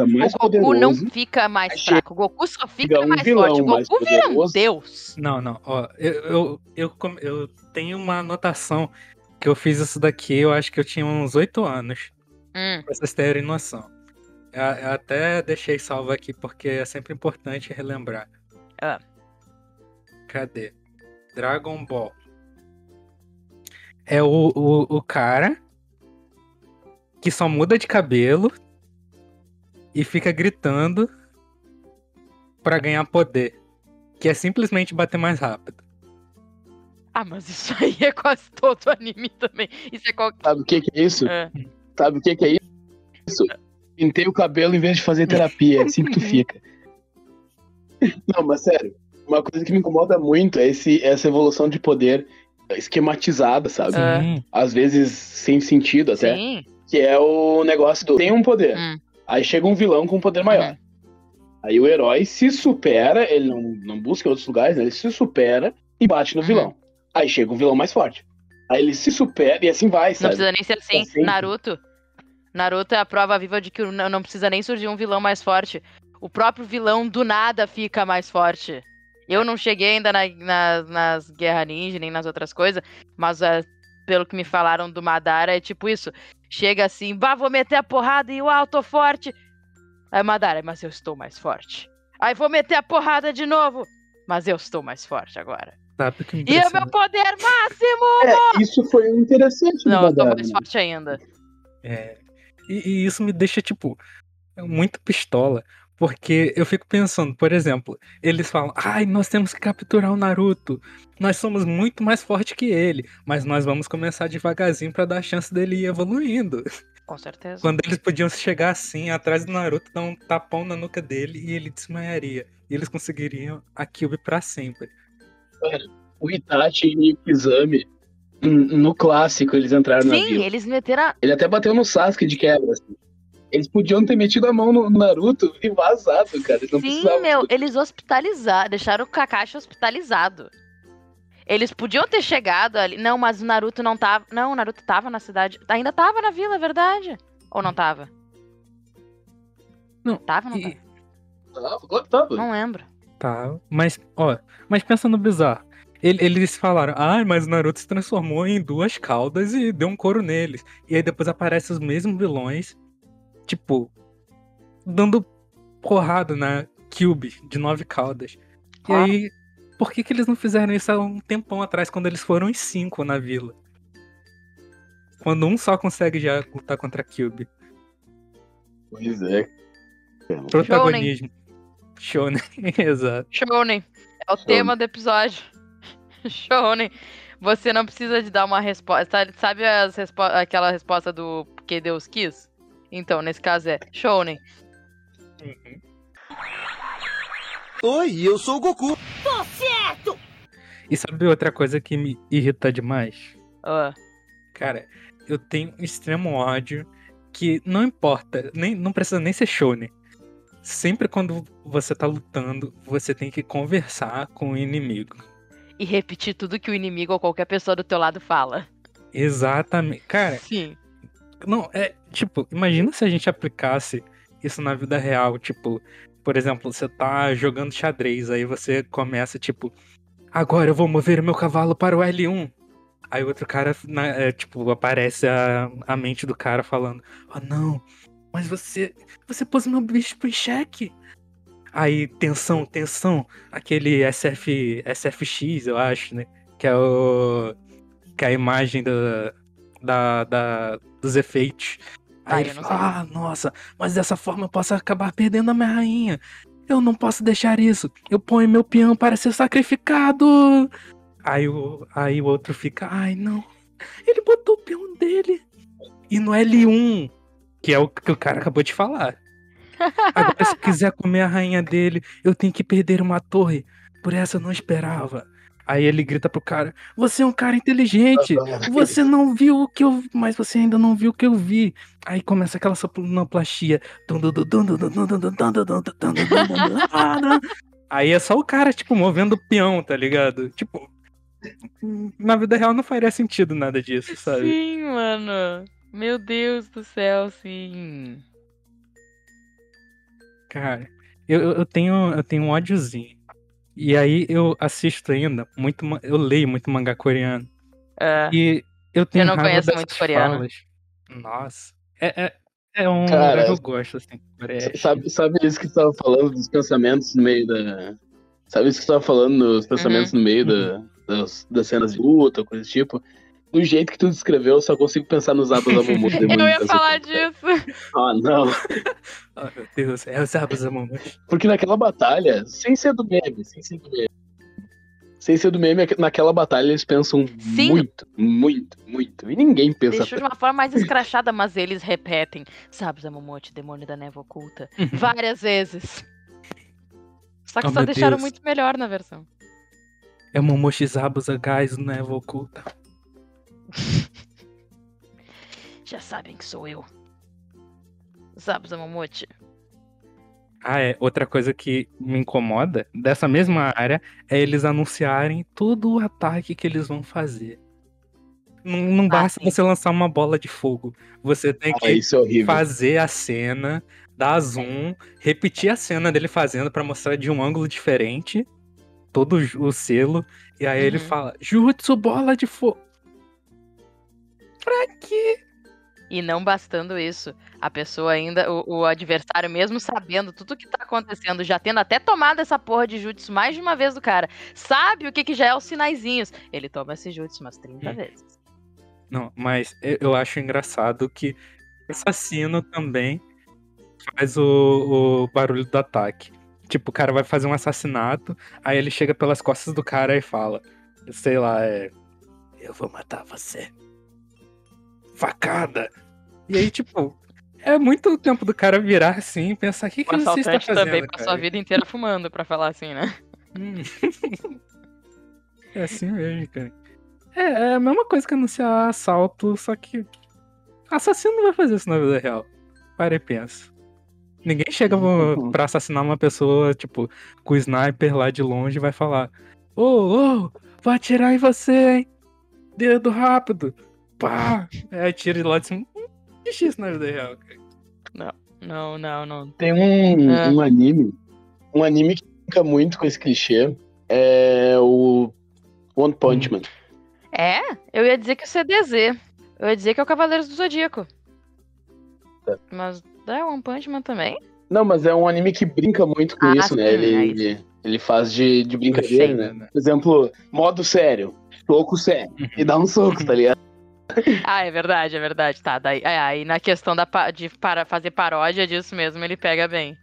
Speaker 2: Goku não fica mais fraco. O Goku só fica
Speaker 4: um
Speaker 2: mais
Speaker 4: vilão
Speaker 2: forte. O
Speaker 4: mais
Speaker 2: Goku vira um deus.
Speaker 3: Não, não, ó, eu, eu, eu, eu tenho uma anotação que eu fiz isso daqui, eu acho que eu tinha uns 8 anos,
Speaker 2: Hum,
Speaker 3: pra vocês terem noção. Eu, até deixei salvo aqui porque é sempre importante relembrar.
Speaker 2: Ah.
Speaker 3: Cadê? Dragon Ball. É o, o, o cara que só muda de cabelo e fica gritando pra ganhar poder. Que é simplesmente bater mais rápido.
Speaker 2: Ah, mas isso aí é quase todo anime também. Isso é qualquer.
Speaker 4: Sabe o que, que é isso?
Speaker 2: É.
Speaker 4: Sabe o que, que é isso? Pintei o cabelo em vez de fazer terapia. É assim que tu fica. Não, mas sério. Uma coisa que me incomoda muito é esse, essa evolução de poder esquematizada, sabe?
Speaker 2: É.
Speaker 3: Sim.
Speaker 4: Às vezes sem sentido até.
Speaker 2: Sim.
Speaker 4: Que é o negócio do. Tem um poder.
Speaker 2: Hum.
Speaker 4: Aí chega um vilão com um poder maior. Aí o herói se supera, ele não, não busca outros lugares, né? Ele se supera e bate no
Speaker 2: Uhum.
Speaker 4: vilão. Aí chega um vilão mais forte. Aí ele se supera e assim vai,
Speaker 2: Não
Speaker 4: sabe?
Speaker 2: precisa nem ser assim.
Speaker 4: sempre.
Speaker 2: Naruto. Naruto é a prova viva de que não precisa nem surgir um vilão mais forte. O próprio vilão do nada fica mais forte. Eu não cheguei ainda na- na- nas Guerra Ninja, nem nas outras coisas, mas é, pelo que me falaram do Madara, é tipo isso. Chega assim, bah, vou meter a porrada e uau, tô forte. Aí Madara, mas eu estou mais forte. Aí vou meter a porrada de novo, mas eu estou mais forte agora.
Speaker 3: Sabe o que me
Speaker 2: E o
Speaker 3: impressiona?
Speaker 2: meu poder máximo!
Speaker 4: É, isso foi interessante no
Speaker 2: Não, eu tô
Speaker 4: Madara,
Speaker 2: mais
Speaker 4: né?
Speaker 2: forte ainda.
Speaker 3: É. E, e isso me deixa, tipo, muito pistola. Porque eu fico pensando, por exemplo, eles falam, ai, nós temos que capturar o Naruto. Nós somos muito mais fortes que ele. Mas nós vamos começar devagarzinho pra dar a chance dele ir evoluindo.
Speaker 2: Com certeza.
Speaker 3: Quando eles podiam chegar assim, atrás do Naruto, dar um tapão na nuca dele e ele desmaiaria. E eles conseguiriam a Kyuubi pra sempre.
Speaker 4: O Itachi e o Kizami, no clássico, eles entraram na
Speaker 2: Sim, eles meteram.
Speaker 4: Ele até bateu no Sasuke de quebra, assim. Eles podiam ter metido a mão no Naruto e vazado, cara. Eles não
Speaker 2: Sim,
Speaker 4: precisavam.
Speaker 2: meu, eles hospitalizaram, deixaram o Kakashi hospitalizado. Eles podiam ter chegado ali. Não, mas o Naruto não tava. Não, o Naruto tava na cidade. Ainda tava na vila, é verdade? Ou não tava?
Speaker 3: Não,
Speaker 2: Tava ou não
Speaker 3: e-
Speaker 2: tava?
Speaker 4: Tava, claro que tava.
Speaker 2: Não lembro.
Speaker 3: Tá, mas, ó, mas pensa no bizarro. Ele- Eles falaram, ah, mas o Naruto se transformou em duas caudas e deu um couro neles. E aí depois aparecem os mesmos vilões, tipo, dando porrada na Cube de nove caudas. E
Speaker 2: Ó.
Speaker 3: aí, por que, que eles não fizeram isso há um tempão atrás, quando eles foram em cinco na vila? Quando um só consegue já lutar contra a Cube.
Speaker 4: Pois é.
Speaker 3: Protagonismo. Shonen, exato.
Speaker 2: Shounen. É o
Speaker 4: Shounen.
Speaker 2: tema do episódio. Shounen. Você não precisa de dar uma resposta. Sabe- respo- aquela resposta do que Deus quis? Então, nesse caso é Shounen.
Speaker 5: Oi, eu sou o Goku.
Speaker 3: E sabe outra coisa que me irrita demais?
Speaker 2: Ah,
Speaker 3: Cara, eu tenho um extremo ódio que não importa, nem, não precisa nem ser shonen. Sempre quando você tá lutando, você tem que conversar com o inimigo.
Speaker 2: E repetir tudo que o inimigo ou qualquer pessoa do teu lado fala.
Speaker 3: Exatamente. Cara,
Speaker 2: Sim.
Speaker 3: não, é tipo, imagina se a gente aplicasse isso na vida real. Tipo, por exemplo, você tá jogando xadrez, aí você começa, tipo, agora eu vou mover o meu cavalo para o L1. Aí outro cara, na- é, tipo, aparece a, a mente do cara falando: Oh não, mas você. Você pôs meu bispo em xeque. Aí, tensão, tensão. Aquele SF, SFX, eu acho, né? Que é o. Que é a imagem da, da, da- dos efeitos.
Speaker 2: Ah,
Speaker 3: Aí
Speaker 2: eu
Speaker 3: ele fala, ah, nossa, mas dessa forma eu posso acabar perdendo a minha rainha. Eu não posso deixar isso. Eu ponho meu peão para ser sacrificado. Aí o, aí o outro fica, ai não. Ele botou o peão dele. E no L1, que é o que o cara acabou de falar. Agora, se quiser comer a rainha dele, eu tenho que perder uma torre. Por essa eu não esperava. Aí ele grita pro cara: Você é um cara inteligente. Você não viu o que eu vi, mas você ainda não viu o que eu vi. Aí começa aquela sonoplastia. Aí é só o cara, tipo, movendo o peão, tá ligado? Tipo, na vida real não faria sentido nada disso, sabe?
Speaker 2: Sim, mano. Meu Deus do céu, sim.
Speaker 3: Cara, eu, eu- eu tenho, eu tenho um ódiozinho. E aí eu assisto ainda muito, eu leio muito mangá coreano.
Speaker 2: É.
Speaker 3: E eu tenho
Speaker 2: não
Speaker 3: raiva
Speaker 2: conheço muito coreano.
Speaker 3: falas. Nossa. É, é, é um
Speaker 4: Cara,
Speaker 3: lugar que eu gosto, assim. parece.
Speaker 4: Sabe, sabe isso que tu tava falando dos pensamentos no meio da. Sabe isso que tu tava falando nos pensamentos no meio da- das, das cenas de luta, coisa do tipo? Do jeito que tu descreveu, eu só consigo pensar nos atos da Momo.
Speaker 2: Eu ia falar disso.
Speaker 4: Ah, não.
Speaker 3: Oh, meu Deus, é os Abas Amamos.
Speaker 4: Porque naquela batalha, sem ser do meme, sem ser do meme. Sem ser do meme, naquela batalha eles pensam
Speaker 2: Sim.
Speaker 4: muito, muito, muito. E ninguém pensa
Speaker 2: Deixou de uma forma mais escrachada, mas eles repetem. Sabe, Zamomote, demônio da névoa oculta. Várias vezes. Só que
Speaker 3: Oh,
Speaker 2: só deixaram
Speaker 3: Deus.
Speaker 2: muito melhor na versão.
Speaker 3: É Momoshi Zabus Gás, né? Oculta.
Speaker 2: Já sabem que sou eu. Sabe, Zamomote?
Speaker 3: Ah, é. Outra coisa que me incomoda dessa mesma área é eles anunciarem todo o ataque que eles vão fazer. Não, não basta
Speaker 2: sim.
Speaker 3: você lançar uma bola de fogo. Você tem
Speaker 4: Ah,
Speaker 3: que
Speaker 4: isso é
Speaker 3: fazer a cena, dar zoom, repetir a cena dele fazendo pra mostrar de um ângulo diferente todo o selo. E aí ele
Speaker 2: Uhum.
Speaker 3: fala: Jutsu bola de fogo. Pra quê?
Speaker 2: E não bastando isso, a pessoa ainda, o, o adversário, mesmo sabendo tudo que tá acontecendo, já tendo até tomado essa porra de jutsu mais de uma vez do cara, sabe o que, que já é os sinaizinhos. Ele toma esse jutsu umas 30
Speaker 3: Hum.
Speaker 2: vezes.
Speaker 3: Não, mas eu eu acho engraçado que o assassino também faz o, o barulho do ataque. Tipo, o cara vai fazer um assassinato, aí ele chega pelas costas do cara e fala, sei lá, é. Eu vou matar você. Facada! E aí, tipo, é muito tempo do cara virar assim e pensar, o que,
Speaker 2: O
Speaker 3: que você está fazendo,
Speaker 2: também passou a
Speaker 3: cara?"
Speaker 2: vida inteira fumando, pra falar assim, né?
Speaker 3: Hum. é assim mesmo, cara. É, é a mesma coisa que anunciar assalto, só que assassino não vai fazer isso na vida real. Para e pensa. Ninguém chega
Speaker 4: Uhum.
Speaker 3: pra assassinar uma pessoa, tipo, com o sniper lá de longe e vai falar: Ô, ô, vou atirar em você, hein? Dedo rápido. Pá! É, atira de lá de cima. Hum, Existe isso na vida real, cara.
Speaker 2: Não, não, não.
Speaker 4: Tem um,
Speaker 2: É.
Speaker 4: um anime. Um anime que fica muito com esse clichê. É o One Punch Man.
Speaker 2: É? Eu ia dizer que o CDZ. Eu ia dizer que é o Cavaleiros do Zodíaco.
Speaker 4: Tá.
Speaker 2: Mas é One Punch Man também?
Speaker 4: Não, mas é um anime que brinca muito com
Speaker 2: Ah,
Speaker 4: isso, né?
Speaker 2: sim,
Speaker 4: Ele,
Speaker 2: é
Speaker 4: ele, ele faz de, de brincadeira, né?
Speaker 3: né?
Speaker 4: Por exemplo, modo sério, soco sério. E dá um soco, tá ligado?
Speaker 2: Ah, é verdade, é verdade. Tá, daí. É, aí na questão da, de para fazer paródia disso mesmo, ele pega bem.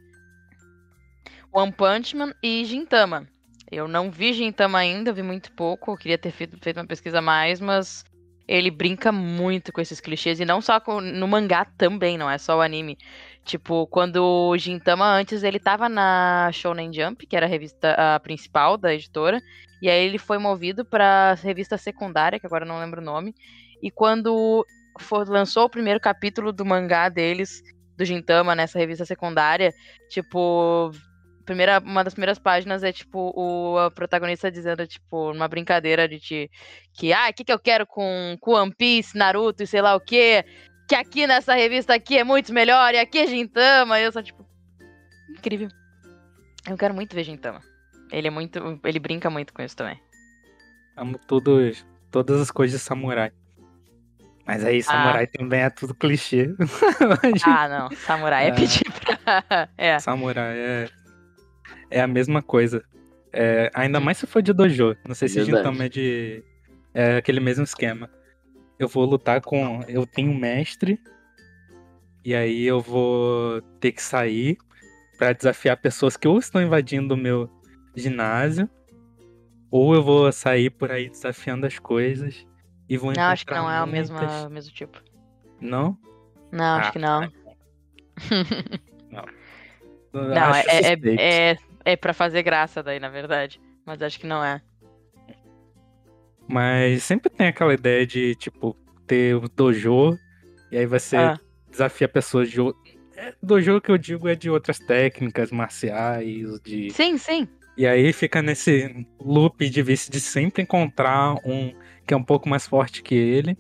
Speaker 2: One Punch Man e Gintama. Eu não vi Gintama ainda, vi muito pouco. Eu queria ter feito, feito uma pesquisa mais, mas ele brinca muito com esses clichês. E não só com- no mangá também, não é só o anime. Tipo, quando o Gintama antes ele tava na Shonen Jump, que era a revista a principal da editora. E aí ele foi movido pra revista secundária, que agora não lembro o nome. E quando for- lançou o primeiro capítulo do mangá deles, do Gintama, nessa revista secundária, tipo, primeira, uma das primeiras páginas é, tipo, o a protagonista dizendo, tipo, uma brincadeira de que, ah, o que, que eu quero com, com One Piece, Naruto e sei lá o quê, que aqui nessa revista aqui é muito melhor, e aqui é Gintama, e eu só, tipo, incrível. Eu quero muito ver Gintama. Ele é muito, ele brinca muito com isso também.
Speaker 3: Amo todos, todas as coisas de samurai. Mas aí, samurai também é tudo clichê.
Speaker 2: Ah, não, samurai é
Speaker 3: Ah.
Speaker 2: pedir pra... É,
Speaker 3: Samurai é, é a mesma coisa. É, ainda mais se for de dojo. Não sei se
Speaker 4: Verdade.
Speaker 3: Gintama é de. É aquele mesmo esquema. Eu vou lutar com. Eu tenho um mestre. E aí eu vou ter que sair pra desafiar pessoas que ou estão invadindo o meu ginásio. Ou eu vou sair por aí desafiando as coisas. E vou
Speaker 2: não, acho que não é o mesmo,
Speaker 3: muitas-
Speaker 2: mesmo tipo.
Speaker 3: Não?
Speaker 2: Não, acho
Speaker 3: Ah,
Speaker 2: que não.
Speaker 3: Não,
Speaker 2: Não,
Speaker 3: Acho
Speaker 2: é, é, é, é pra fazer graça daí, na verdade. Mas acho que não é.
Speaker 3: Mas sempre tem aquela ideia de, tipo, ter o dojo, e aí você
Speaker 2: Ah.
Speaker 3: desafia pessoas de. é, Dojo que eu digo é de outras técnicas marciais, de.
Speaker 2: Sim, sim.
Speaker 3: E aí fica nesse loop de vício de sempre encontrar um que é um pouco mais forte que ele.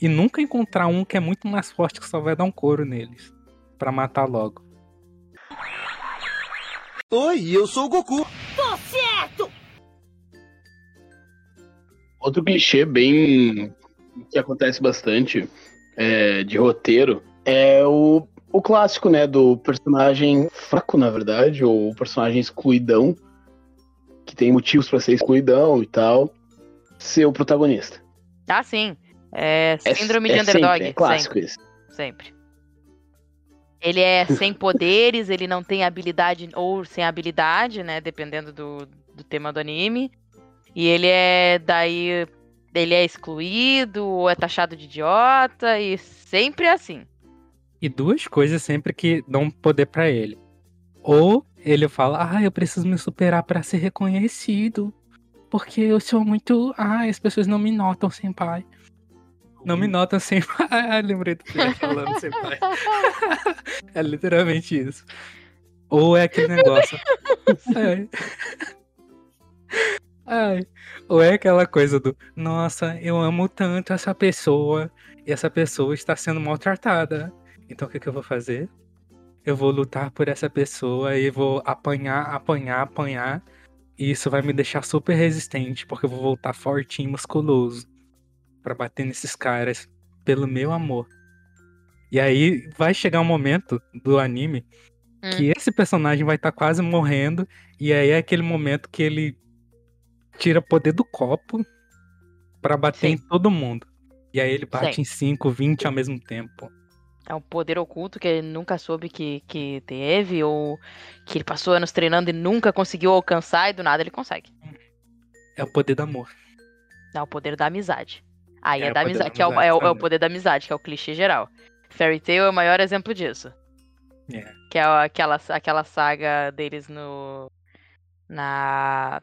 Speaker 3: E nunca encontrar um que é muito mais forte que só vai dar um couro neles. Pra matar logo.
Speaker 5: Oi, eu sou o Goku.
Speaker 4: Outro clichê bem. que acontece bastante é, de roteiro é o, o clássico, né? Do personagem fraco, na verdade, ou o personagem excluidão, que tem motivos pra ser excluidão e tal, ser o protagonista.
Speaker 2: Ah, sim. É
Speaker 4: É-
Speaker 2: síndrome
Speaker 4: é
Speaker 2: de underdog.
Speaker 4: Sempre, é clássico isso.
Speaker 2: Sempre. Ele é sem poderes, ele não tem habilidade, ou sem habilidade, né? Dependendo do, do tema do anime. E ele é daí. Ele é excluído, ou é taxado de idiota, e sempre é assim.
Speaker 3: E duas coisas sempre que dão poder pra ele. Ou ele fala, ah, eu preciso me superar pra ser reconhecido. Porque eu sou muito. Ah, as pessoas não me notam sem pai. Não me notam sem pai. Ah, lembrei do filho falando sem pai. é literalmente isso. Ou é aquele negócio. Ai. Ai. Ou é aquela coisa do, nossa, eu amo tanto essa pessoa e essa pessoa está sendo maltratada. Então o que, que eu vou fazer? Eu vou lutar por essa pessoa e vou apanhar, apanhar, apanhar. E isso vai me deixar super resistente, porque eu vou voltar fortinho, musculoso. Pra bater nesses caras pelo meu amor. E aí vai chegar um momento do anime
Speaker 2: Hum.
Speaker 3: que esse personagem vai estar quase morrendo. E aí é aquele momento que ele tira poder do copo pra bater
Speaker 2: Sim.
Speaker 3: em todo mundo. E aí ele bate
Speaker 2: Sim.
Speaker 3: em 5, 20 ao mesmo tempo.
Speaker 2: É um poder oculto que ele nunca soube que, que teve, ou que ele passou anos treinando e nunca conseguiu alcançar, e do nada ele consegue.
Speaker 3: É o poder do amor.
Speaker 2: É o poder da amizade. Aí
Speaker 3: É
Speaker 2: é,
Speaker 3: o
Speaker 2: da
Speaker 3: poder da
Speaker 2: amizade, que é o, é, o, é o poder da amizade, que é o clichê geral. Fairy Tail é o maior exemplo disso.
Speaker 3: É.
Speaker 2: Que é aquela, aquela saga deles no. Na.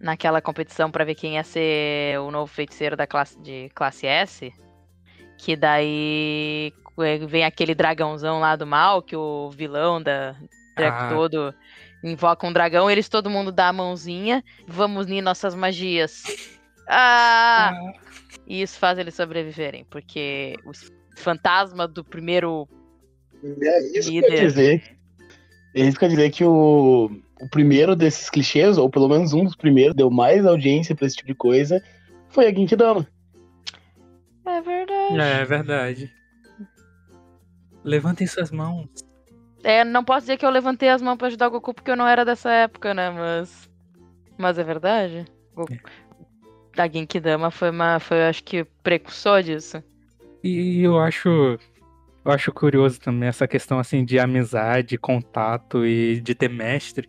Speaker 2: Naquela competição pra ver quem ia ser o novo feiticeiro da classe, de classe S. Que daí eh, vem aquele dragãozão lá do mal, que o vilão da
Speaker 3: Ah.
Speaker 2: todo invocam um dragão, eles todo mundo dá a mãozinha, vamos unir nossas magias. Ah! E isso faz eles sobreviverem, porque o fantasma do primeiro
Speaker 4: É isso
Speaker 2: Líder.
Speaker 4: quer dizer. É isso quer dizer que o, o primeiro desses clichês, ou pelo menos um dos primeiros, deu mais audiência pra esse tipo de coisa, foi a Genkidama.
Speaker 2: É verdade.
Speaker 3: É verdade. Levantem suas mãos.
Speaker 2: É, não posso dizer que eu levantei as mãos pra ajudar o Goku porque eu não era dessa época, né? Mas. Mas é verdade. O... A Genkidama foi uma. Foi, acho que, precursor disso.
Speaker 3: E eu acho. Eu acho curioso também essa questão assim de amizade, contato e de ter mestre.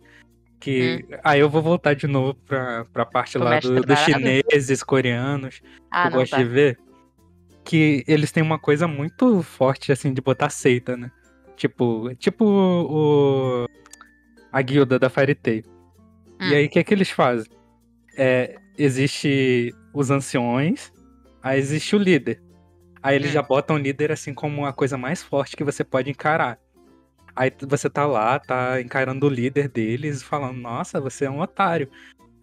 Speaker 3: Que. Aí eu vou voltar de novo pra, pra parte lá do- dos chineses, coreanos.
Speaker 2: Ah,
Speaker 3: que eu gosto
Speaker 2: tá.
Speaker 3: de ver. Que eles têm uma coisa muito forte, assim, de botar seita, né? Tipo, tipo o. A guilda da Fairy Tail.
Speaker 2: Hum.
Speaker 3: E aí, o que é que eles fazem? É, existe os anciões, aí existe o líder. Aí eles
Speaker 2: Hum.
Speaker 3: já botam o líder assim como a coisa mais forte que você pode encarar. Aí você tá lá, tá encarando o líder deles, falando, nossa, você é um otário.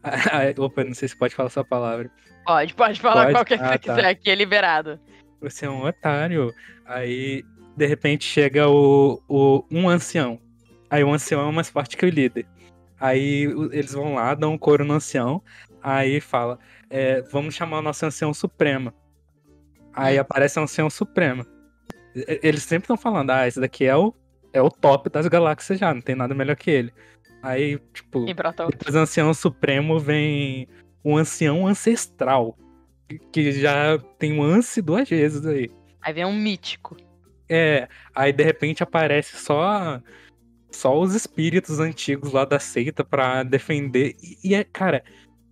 Speaker 3: Opa, não sei se pode falar essa palavra.
Speaker 2: Pode, pode falar
Speaker 3: Pode?
Speaker 2: qualquer que
Speaker 3: Ah,
Speaker 2: você
Speaker 3: tá.
Speaker 2: quiser, aqui é liberado.
Speaker 3: Você é um otário. Aí, de repente, chega o, o um ancião. Aí o ancião é mais forte que o líder. Aí o- eles vão lá, dão um couro no ancião. Aí fala, é, vamos chamar o nosso ancião supremo. Aí
Speaker 2: Hum.
Speaker 3: aparece o ancião supremo. Eles sempre estão falando, ah, esse daqui é o, é o top das galáxias já, não tem nada melhor que ele. Aí, tipo, depois do ancião supremo vem um ancião ancestral. que- já tem um ance duas vezes aí.
Speaker 2: Aí vem um mítico.
Speaker 3: É, aí de repente aparece só só os espíritos antigos lá da seita pra defender. E, e é, cara,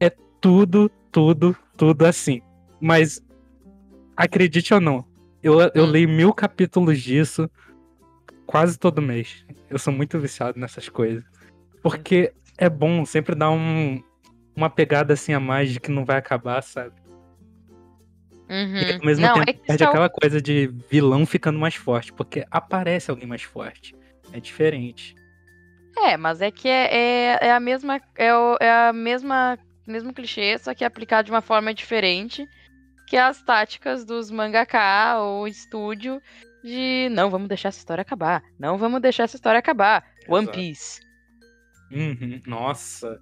Speaker 3: é tudo, tudo, tudo assim. Mas acredite ou não, eu, eu
Speaker 2: Hum.
Speaker 3: leio mil capítulos disso quase todo mês. Eu sou muito viciado nessas coisas. Porque é bom sempre dar um, uma pegada assim a mais de que não vai acabar, sabe?
Speaker 2: Uhum.
Speaker 3: E ao mesmo
Speaker 2: não,
Speaker 3: tempo
Speaker 2: é
Speaker 3: perde
Speaker 2: são-
Speaker 3: aquela coisa de vilão ficando mais forte, porque aparece alguém mais forte. É diferente.
Speaker 2: É, mas é que é, é, é a mesma. É, o, é a mesma. Mesmo clichê, só que aplicado de uma forma diferente. Que é as táticas dos mangaka ou estúdio de não vamos deixar essa história acabar. Não vamos deixar essa história acabar. One
Speaker 3: Exato.
Speaker 2: Piece.
Speaker 3: Uhum, Nossa.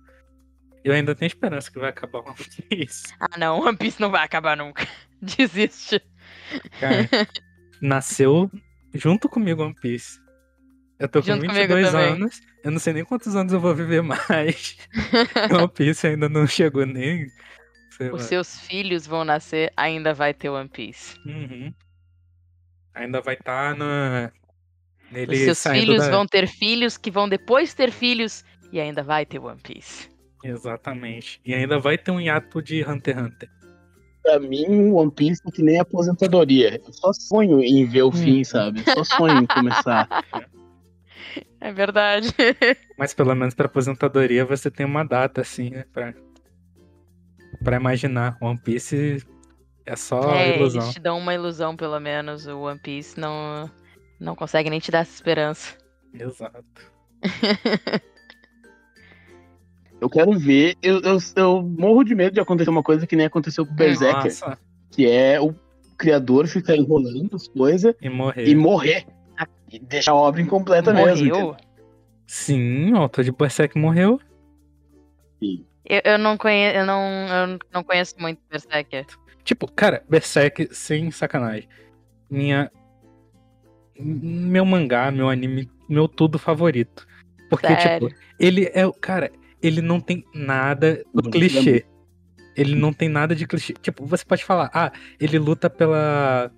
Speaker 3: Eu ainda tenho esperança que vai acabar One Piece.
Speaker 2: Ah, não, One Piece não vai acabar nunca. Desiste.
Speaker 3: Cara, nasceu junto comigo One Piece. Eu tô com
Speaker 2: Junto comigo
Speaker 3: 22
Speaker 2: também.
Speaker 3: anos. Eu não sei nem quantos anos eu vou viver mais. One Piece ainda não chegou nem.
Speaker 2: Os
Speaker 3: lá.
Speaker 2: seus filhos vão nascer, ainda vai ter One Piece.
Speaker 3: Uhum. Ainda vai estar na. Nele
Speaker 2: Os seus filhos
Speaker 3: da-
Speaker 2: vão ter filhos que vão depois ter filhos e ainda vai ter One Piece.
Speaker 3: Exatamente. E ainda vai ter um hiato de Hunter x Hunter.
Speaker 4: Pra mim, One Piece é que nem aposentadoria. Eu só sonho em ver o fim, sabe? Eu só sonho em começar.
Speaker 2: É verdade.
Speaker 3: Mas pelo menos pra aposentadoria você tem uma data, assim, né? Pra, pra imaginar. One Piece é só
Speaker 2: é,
Speaker 3: ilusão.
Speaker 2: eles te dão uma ilusão, pelo menos. O One Piece não, não consegue nem te dar essa esperança.
Speaker 3: Exato.
Speaker 4: Eu quero ver. Eu, eu, eu morro de medo de acontecer uma coisa que nem aconteceu com o Berserker,
Speaker 3: Nossa,
Speaker 4: que é o criador ficar enrolando as coisas
Speaker 3: e morrer.
Speaker 4: e morrer. E deixar a obra incompleta mesmo.
Speaker 2: Morreu?
Speaker 4: entendeu?
Speaker 3: Sim, o autor de Berserk morreu.
Speaker 2: Eu, eu não conheço, eu não, eu não conheço muito Berserker.
Speaker 3: Tipo, cara, Berserk, sem sacanagem. Minha. Meu mangá, meu anime, meu tudo favorito. Porque,
Speaker 2: Sério?
Speaker 3: tipo, ele é o. Cara, ele não tem nada do
Speaker 4: Não,
Speaker 3: clichê. Ele não tem nada de clichê. Tipo, você pode falar, ah, ele luta pela.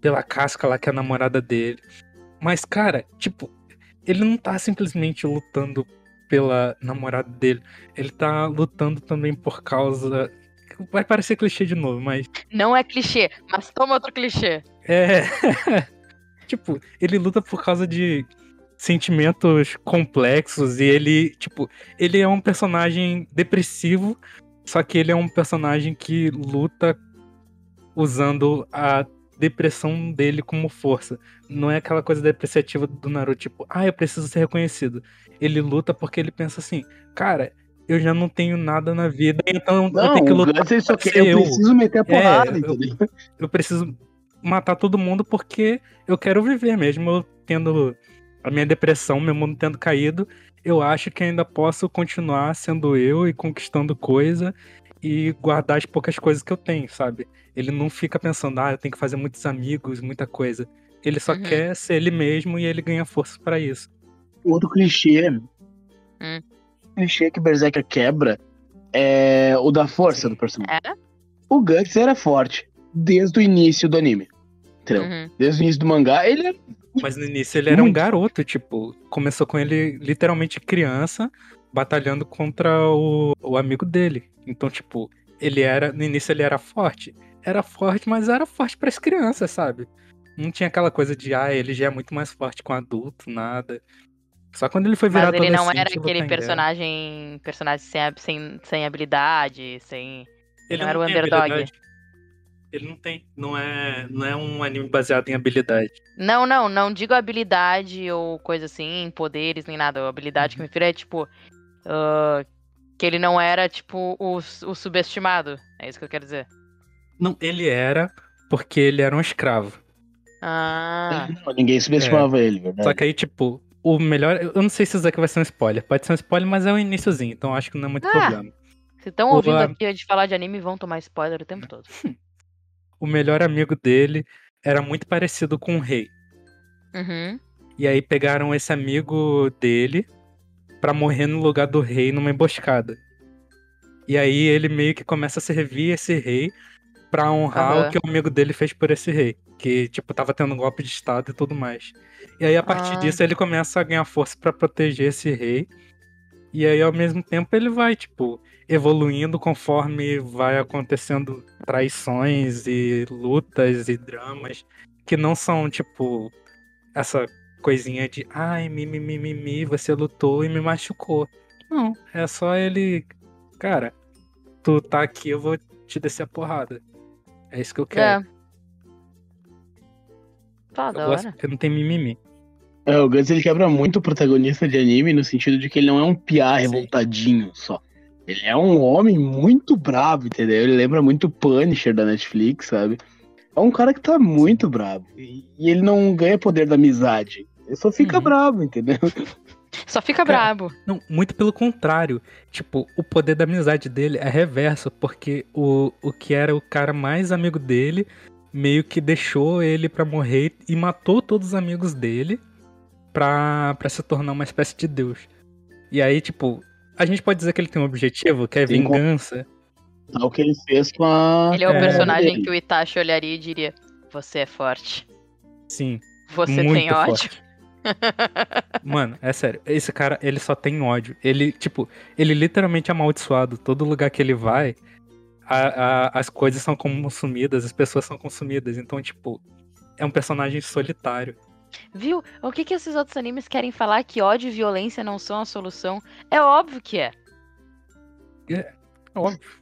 Speaker 3: pela casca lá, que é a namorada dele. Mas, cara, tipo, ele não tá simplesmente lutando pela namorada dele. Ele tá lutando também por causa. Vai parecer clichê de novo, mas.
Speaker 2: Não é clichê, mas toma outro clichê.
Speaker 3: É. tipo, ele luta por causa de sentimentos complexos e ele, tipo, ele é um personagem depressivo, só que ele é um personagem que luta usando a depressão dele como força. Não é aquela coisa depreciativa do Naruto, tipo, ah, eu preciso ser reconhecido. Ele luta porque ele pensa assim, cara, eu já não tenho nada na vida, então eu
Speaker 4: Não,
Speaker 3: tenho que lutar
Speaker 4: só
Speaker 3: pra
Speaker 4: quer,
Speaker 3: ser
Speaker 4: eu preciso meter a porrada,
Speaker 3: É, eu- eu preciso matar todo mundo porque eu quero viver mesmo. Eu tendo a minha depressão, meu mundo tendo caído, eu acho que ainda posso continuar sendo eu e conquistando coisa e guardar as poucas coisas que eu tenho, sabe? Ele não fica pensando, ah, eu tenho que fazer muitos amigos, muita coisa. Ele só
Speaker 2: Uhum.
Speaker 3: quer ser ele mesmo e ele ganha força pra isso.
Speaker 4: Outro clichê.
Speaker 2: Hum.
Speaker 4: Clichê que Berserker quebra é o da força do personagem.
Speaker 2: É?
Speaker 4: O Guts era forte desde o início do anime. Entendeu?
Speaker 2: Uhum.
Speaker 4: Desde o início do mangá, ele é
Speaker 3: Mas no início ele era um garoto, tipo, começou com ele literalmente criança, batalhando contra o, o amigo dele. Então, tipo, ele era. No início ele era forte. Era forte, mas era forte pras crianças, sabe? Não tinha aquela coisa de, ah, ele já é muito mais forte com adulto, nada. Só quando ele foi virar
Speaker 2: Mas ele não era aquele personagem personagem sem, sem, sem habilidade, sem.
Speaker 3: Ele
Speaker 2: não era o underdog.
Speaker 3: habilidade. Ele não tem. Não é, não é um anime baseado em habilidade.
Speaker 2: Não, não, não digo habilidade ou coisa assim, poderes nem nada. A habilidade que eu me refiro é tipo. ah, que ele não era, tipo, o, o subestimado. É isso que eu quero dizer.
Speaker 3: Não, ele era porque ele era um escravo.
Speaker 2: Ah.
Speaker 4: Não, ninguém subestimava ele, verdade?
Speaker 3: Só que aí, tipo, o melhor. Eu não sei se isso aqui vai ser um spoiler. Pode ser um spoiler, mas é o iníciozinho, então acho que não é muito
Speaker 2: Ah.
Speaker 3: problema.
Speaker 2: Se estão
Speaker 3: O
Speaker 2: ouvindo
Speaker 3: a-
Speaker 2: aqui a gente falar de anime, vão tomar spoiler o tempo todo.
Speaker 3: O melhor amigo dele era muito parecido com o rei.
Speaker 2: Uhum.
Speaker 3: E aí pegaram esse amigo dele pra morrer no lugar do rei numa emboscada. E aí ele meio que começa a servir esse rei pra honrar
Speaker 2: Aham.
Speaker 3: o que o amigo dele fez por esse rei. Que, tipo, tava tendo um golpe de estado e tudo mais. E aí, a partir
Speaker 2: Ah.
Speaker 3: disso, ele começa a ganhar força pra proteger esse rei. E aí, ao mesmo tempo, ele vai, tipo, evoluindo conforme vai acontecendo traições e lutas e dramas que não são, tipo, essa coisinha de ai, mimimi, mi, mi, mi, você lutou e me machucou. Não, é só ele. Cara, tu tá aqui, eu vou te descer a porrada. É isso que eu quero.
Speaker 2: É. Tá
Speaker 3: eu
Speaker 2: da
Speaker 3: gosto
Speaker 2: hora.
Speaker 3: porque não tem mimimi.
Speaker 4: É, o Guts ele quebra muito o protagonista de anime no sentido de que ele não é um piá revoltadinho só. Ele é um homem muito bravo, entendeu? Ele lembra muito o Punisher da Netflix, sabe? É um cara que tá muito bravo. E, ele não ganha poder da amizade. Ele só fica
Speaker 3: Uhum.
Speaker 4: bravo, entendeu?
Speaker 2: Só fica
Speaker 3: Cara,
Speaker 2: brabo.
Speaker 3: Não, muito pelo contrário. Tipo, o poder da amizade dele é reverso, porque o, o que era o cara mais amigo dele meio que deixou ele pra morrer e matou todos os amigos dele pra, pra se tornar uma espécie de deus. E aí, tipo, a gente pode dizer que ele tem um objetivo, que é vingança.
Speaker 4: É o que ele fez com a.
Speaker 2: Ele é o
Speaker 3: É.
Speaker 2: personagem
Speaker 4: dele.
Speaker 2: que o Itachi olharia e diria: Você é forte.
Speaker 3: Sim,
Speaker 2: Você
Speaker 3: muito
Speaker 2: tem ódio.
Speaker 3: forte. Mano, é sério. Esse cara, ele só tem ódio. Ele, tipo, ele literalmente é amaldiçoado. Todo lugar que ele vai, a- a- as coisas são consumidas, as pessoas são consumidas. Então, tipo, é um personagem solitário.
Speaker 2: Viu? O que, que esses outros animes querem falar que ódio e violência não são a solução? É óbvio que é.
Speaker 3: É óbvio.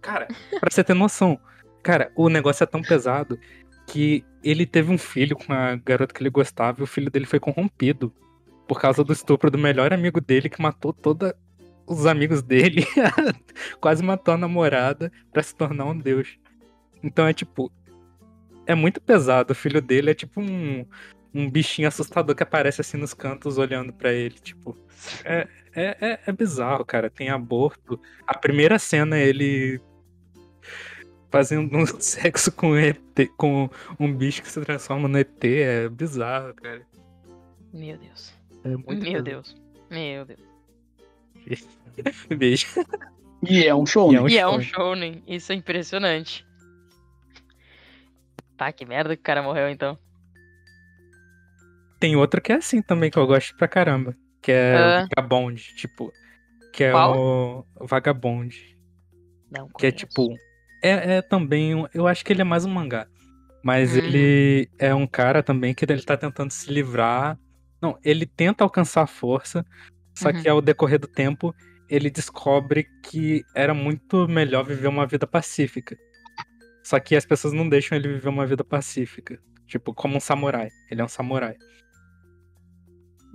Speaker 3: Cara, pra você ter noção, cara, o negócio é tão pesado que ele teve um filho com a garota que ele gostava e o filho dele foi corrompido por causa do estupro do melhor amigo dele que matou todos os amigos dele, quase matou a namorada pra se tornar um deus. Então é tipo, é muito pesado. O filho dele é tipo um, um bichinho assustador que aparece assim nos cantos olhando pra ele, tipo. É, é, é, é bizarro, cara. Tem aborto. A primeira cena é ele fazendo um sexo com, ET, com um bicho que se transforma no ET. É bizarro, cara.
Speaker 2: Meu Deus.
Speaker 3: É muito
Speaker 2: Meu
Speaker 3: pesado.
Speaker 2: Deus. Meu Deus.
Speaker 3: Beijo.
Speaker 4: E é um show,
Speaker 3: E
Speaker 4: né?
Speaker 3: é um
Speaker 2: e é um
Speaker 3: show.
Speaker 2: shounen. Isso é impressionante. Tá, que merda que o cara morreu então.
Speaker 3: Tem outro que é assim também, que eu gosto pra caramba. Que é
Speaker 2: Ah.
Speaker 3: Vagabond, tipo. Que é
Speaker 2: Qual?
Speaker 3: o Vagabond.
Speaker 2: Não
Speaker 3: Que é tipo. É, é também. um- Eu acho que ele é mais um mangá. Mas
Speaker 2: Hum.
Speaker 3: ele é um cara também que ele tá tentando se livrar. Não, ele tenta alcançar a força. Só
Speaker 2: Uhum.
Speaker 3: que ao decorrer do tempo, ele descobre que era muito melhor viver uma vida pacífica. Só que as pessoas não deixam ele viver uma vida pacífica. Tipo, como um samurai. Ele é um samurai.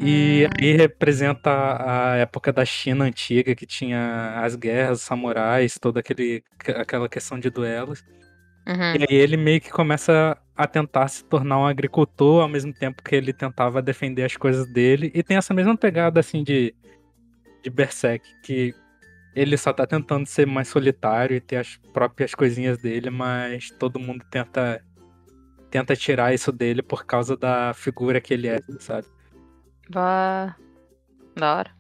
Speaker 3: E aí representa a época da China antiga, que tinha as guerras, os samurais, toda aquele, aquela questão de duelos.
Speaker 2: Uhum.
Speaker 3: E aí ele meio que começa a tentar se tornar um agricultor ao mesmo tempo que ele tentava defender as coisas dele. E tem essa mesma pegada assim de, de Berserk, que ele só tá tentando ser mais solitário e ter as próprias coisinhas dele, mas todo mundo tenta tenta tirar isso dele por causa da figura que ele é, sabe?
Speaker 2: Bah. Da hora.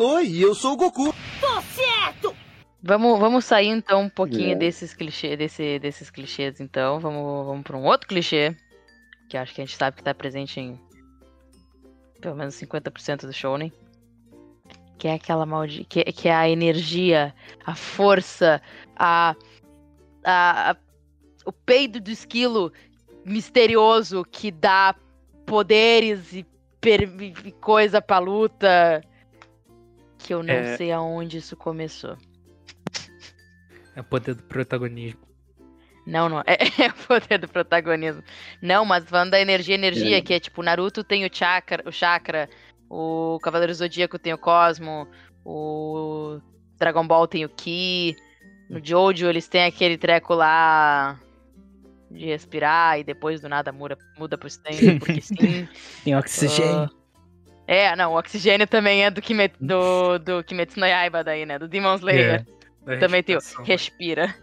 Speaker 5: Oi, eu sou o Goku.
Speaker 2: Vamos, vamos sair então um pouquinho
Speaker 4: É.
Speaker 2: desses clichês, desse, desses clichês então. Vamos, vamos para um outro clichê. Que acho que a gente sabe que tá presente em pelo menos 50% do shounen. Que é aquela maldi... que, que é a energia, a força, a, a, a- o peido do esquilo misterioso que dá poderes e, per- e coisa pra luta. Que eu não
Speaker 3: É.
Speaker 2: sei aonde isso começou.
Speaker 3: É o poder do protagonismo.
Speaker 2: Não, não. É, é o poder do protagonismo. Não, mas falando da energia, energia,
Speaker 4: É.
Speaker 2: que é tipo, Naruto tem o chakra, o chakra, o Cavaleiro Zodíaco tem o Cosmo, o Dragon Ball tem o Ki, no Jojo eles têm aquele treco lá de respirar e depois do nada muda, muda pro stand, porque sim.
Speaker 3: Tem oxigênio.
Speaker 2: É, não, o oxigênio também é do, Kimet, do, do Kimetsu no Yaiba daí, né? Do Demon Slayer.
Speaker 3: Da
Speaker 2: Também tem o
Speaker 3: respiração.
Speaker 2: respira.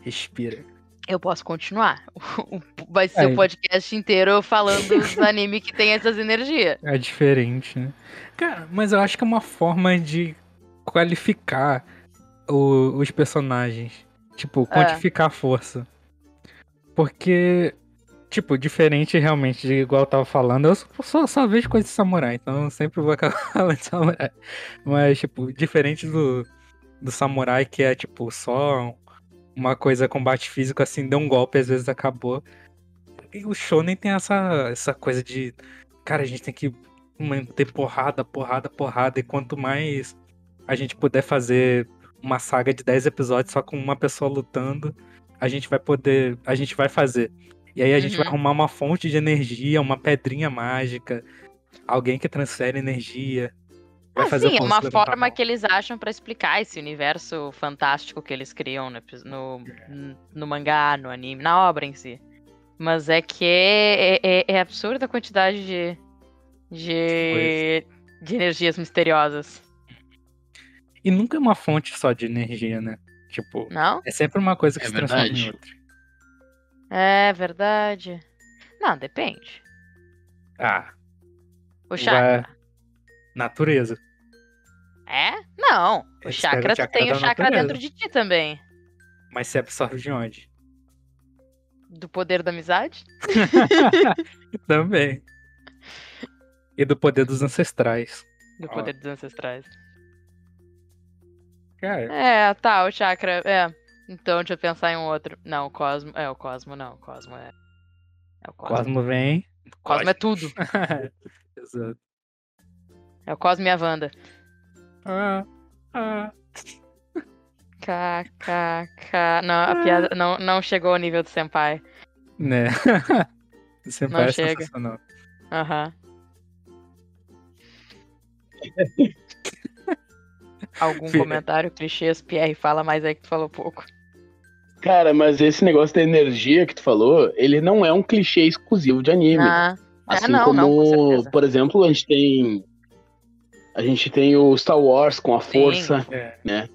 Speaker 3: Respira.
Speaker 2: Eu posso continuar. Vai ser
Speaker 3: Aí.
Speaker 2: o podcast inteiro falando dos anime que tem essas energias.
Speaker 3: É diferente, né? Cara, mas eu acho que é uma forma de qualificar o- os personagens. Tipo,
Speaker 2: É.
Speaker 3: quantificar a força. Porque, tipo, diferente realmente de igual eu tava falando, eu só, só vejo coisa de samurai, então sempre vou acabar falando de samurai. Mas, tipo, diferente do, do samurai, que é, tipo, só uma coisa combate físico, assim, deu um golpe, às vezes acabou. E o Shonen tem essa, essa coisa de cara, a gente tem que manter porrada, porrada, porrada. E quanto mais a gente puder fazer uma saga de 10 episódios só com uma pessoa lutando, a gente vai poder. A gente vai fazer. E aí a gente vai
Speaker 2: Uhum.
Speaker 3: arrumar uma fonte de energia, uma pedrinha mágica, alguém que transfere energia. Vai
Speaker 2: Ah,
Speaker 3: fazer
Speaker 2: sim, é uma forma que eles acham pra explicar esse universo fantástico que eles criam no, no, no mangá, no anime, na obra em si. Mas é que é, é, é absurda a quantidade de, de, de energias misteriosas.
Speaker 3: E nunca é uma fonte só de energia, né? Tipo,
Speaker 2: Não?
Speaker 3: é sempre uma coisa que
Speaker 4: É
Speaker 3: se transforma em
Speaker 4: verdade.
Speaker 3: outra.
Speaker 2: É verdade. Não, depende.
Speaker 3: Ah,
Speaker 2: O chakra.
Speaker 3: natureza.
Speaker 2: É? Não. O chakra,
Speaker 3: o chakra
Speaker 2: tem o chakra
Speaker 3: natureza.
Speaker 2: dentro de ti também.
Speaker 3: Mas se absorve de onde?
Speaker 2: Do poder da amizade?
Speaker 3: Também. E do poder dos ancestrais.
Speaker 2: Do
Speaker 3: Ó.
Speaker 2: poder dos ancestrais.
Speaker 3: Cara,
Speaker 2: É, tá, o chakra. É. Então, deixa eu pensar em um outro. Não, o Cosmo. É, o Cosmo não. O Cosmo é. É o Cosmo.
Speaker 3: Cosmo vem.
Speaker 2: Cosmo é tudo.
Speaker 3: Exato.
Speaker 2: É o Cosmo e a Wanda.
Speaker 3: Ah, ah.
Speaker 2: KKK. Não, a piada não, não chegou ao nível do Senpai.
Speaker 3: Né? Você
Speaker 2: Não
Speaker 3: parece
Speaker 2: chega.
Speaker 3: sensacional.
Speaker 2: Aham. Algum comentário, clichês, Pierre, fala mais aí que tu falou pouco.
Speaker 4: Cara, mas esse negócio da energia que tu falou, ele não é um clichê exclusivo de anime.
Speaker 2: Ah,
Speaker 4: Assim
Speaker 2: é, não,
Speaker 4: como,
Speaker 2: não, com
Speaker 4: por exemplo, a gente tem. A gente tem o Star Wars com a
Speaker 2: Sim.
Speaker 4: força,
Speaker 3: É.
Speaker 4: né?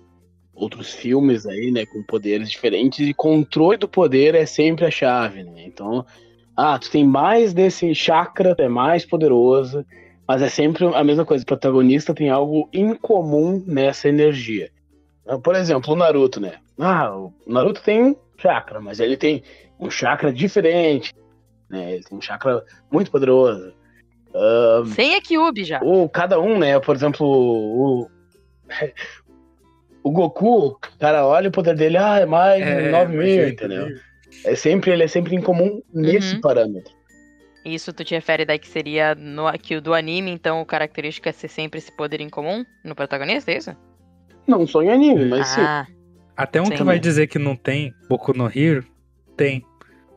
Speaker 4: Outros filmes aí, né, com poderes diferentes, e controle do poder é sempre a chave, né? Então, ah, tu tem mais desse chakra, tu é mais poderoso, mas é sempre a mesma coisa, o protagonista tem algo incomum nessa energia. Ah, Por exemplo, o Naruto, né? Ah, o Naruto tem um chakra, mas ele tem um chakra diferente, né? Ele tem um chakra muito poderoso. Ah,
Speaker 2: Sem a Kyubi já.
Speaker 4: ou cada um, né? Por exemplo, o. O Goku, o cara olha o poder dele, ah, é mais de 9
Speaker 3: mas
Speaker 4: mil,
Speaker 3: é
Speaker 4: entendeu?
Speaker 3: incrível.
Speaker 4: É sempre, ele é sempre incomum nesse
Speaker 2: Uhum.
Speaker 4: parâmetro.
Speaker 2: Isso tu te refere daí que seria no que o do anime, então o característico é ser sempre esse poder em comum no protagonista, é isso?
Speaker 4: Não só em anime, mas sim.
Speaker 2: ah,
Speaker 3: Até um
Speaker 2: Sim.
Speaker 3: que vai dizer que não tem Boku no Hero, tem.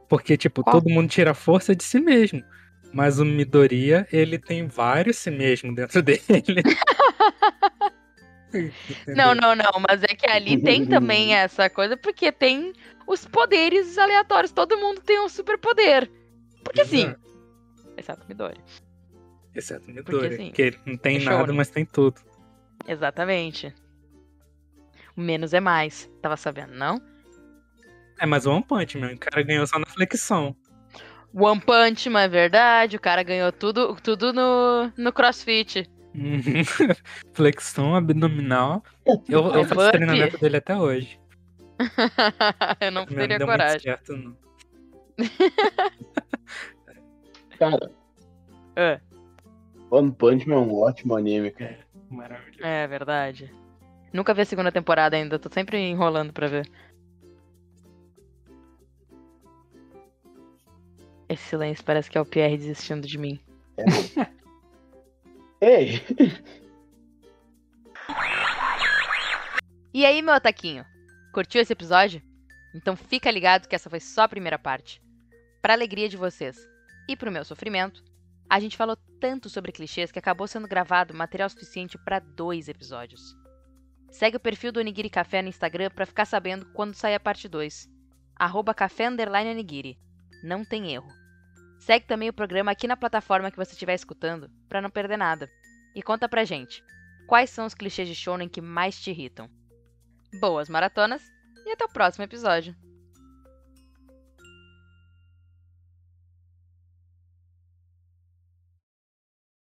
Speaker 3: Porque, tipo,
Speaker 2: Qual?
Speaker 3: todo mundo tira força de si mesmo. Mas o Midoriya, ele tem vários si mesmo dentro dele.
Speaker 2: Não, não, não, mas é que ali tem também essa coisa, porque tem os poderes aleatórios. Todo mundo tem um superpoder. Porque sim. Exceto o Midori.
Speaker 3: Exceto o
Speaker 2: Porque, assim,
Speaker 3: que não tem
Speaker 2: é
Speaker 3: nada,
Speaker 2: shounen.
Speaker 3: mas tem tudo.
Speaker 2: Exatamente. O menos é mais. Tava sabendo, não?
Speaker 3: É, mas o One Punch, meu, o cara ganhou só na flexão.
Speaker 2: One Punch Man é verdade. O cara ganhou tudo, tudo no, no CrossFit.
Speaker 3: Flexão abdominal. Eu, eu faço
Speaker 2: burpee.
Speaker 3: treinamento dele até hoje.
Speaker 2: Eu não teria coragem.
Speaker 3: certo, não.
Speaker 4: Cara,
Speaker 2: É,
Speaker 4: One Punch Man é um ótimo anime, cara.
Speaker 3: Maravilhoso.
Speaker 2: é verdade. Nunca vi a segunda temporada ainda. Tô sempre enrolando pra ver. Esse silêncio parece que é o Pierre desistindo de mim.
Speaker 4: Ei,
Speaker 2: E aí, meu ataquinho? Curtiu esse episódio? Então fica ligado que essa foi só a primeira parte. Pra alegria de vocês e pro meu sofrimento, a gente falou tanto sobre clichês que acabou sendo gravado material suficiente pra dois episódios. Segue o perfil do Onigiri Café no Instagram pra ficar sabendo quando sair a parte 2. Arroba café onigiri. Não tem erro. Segue também o programa aqui na plataforma que você estiver escutando pra não perder nada. E conta pra gente, quais são os clichês de shonen que mais te irritam? Boas maratonas e até o próximo episódio.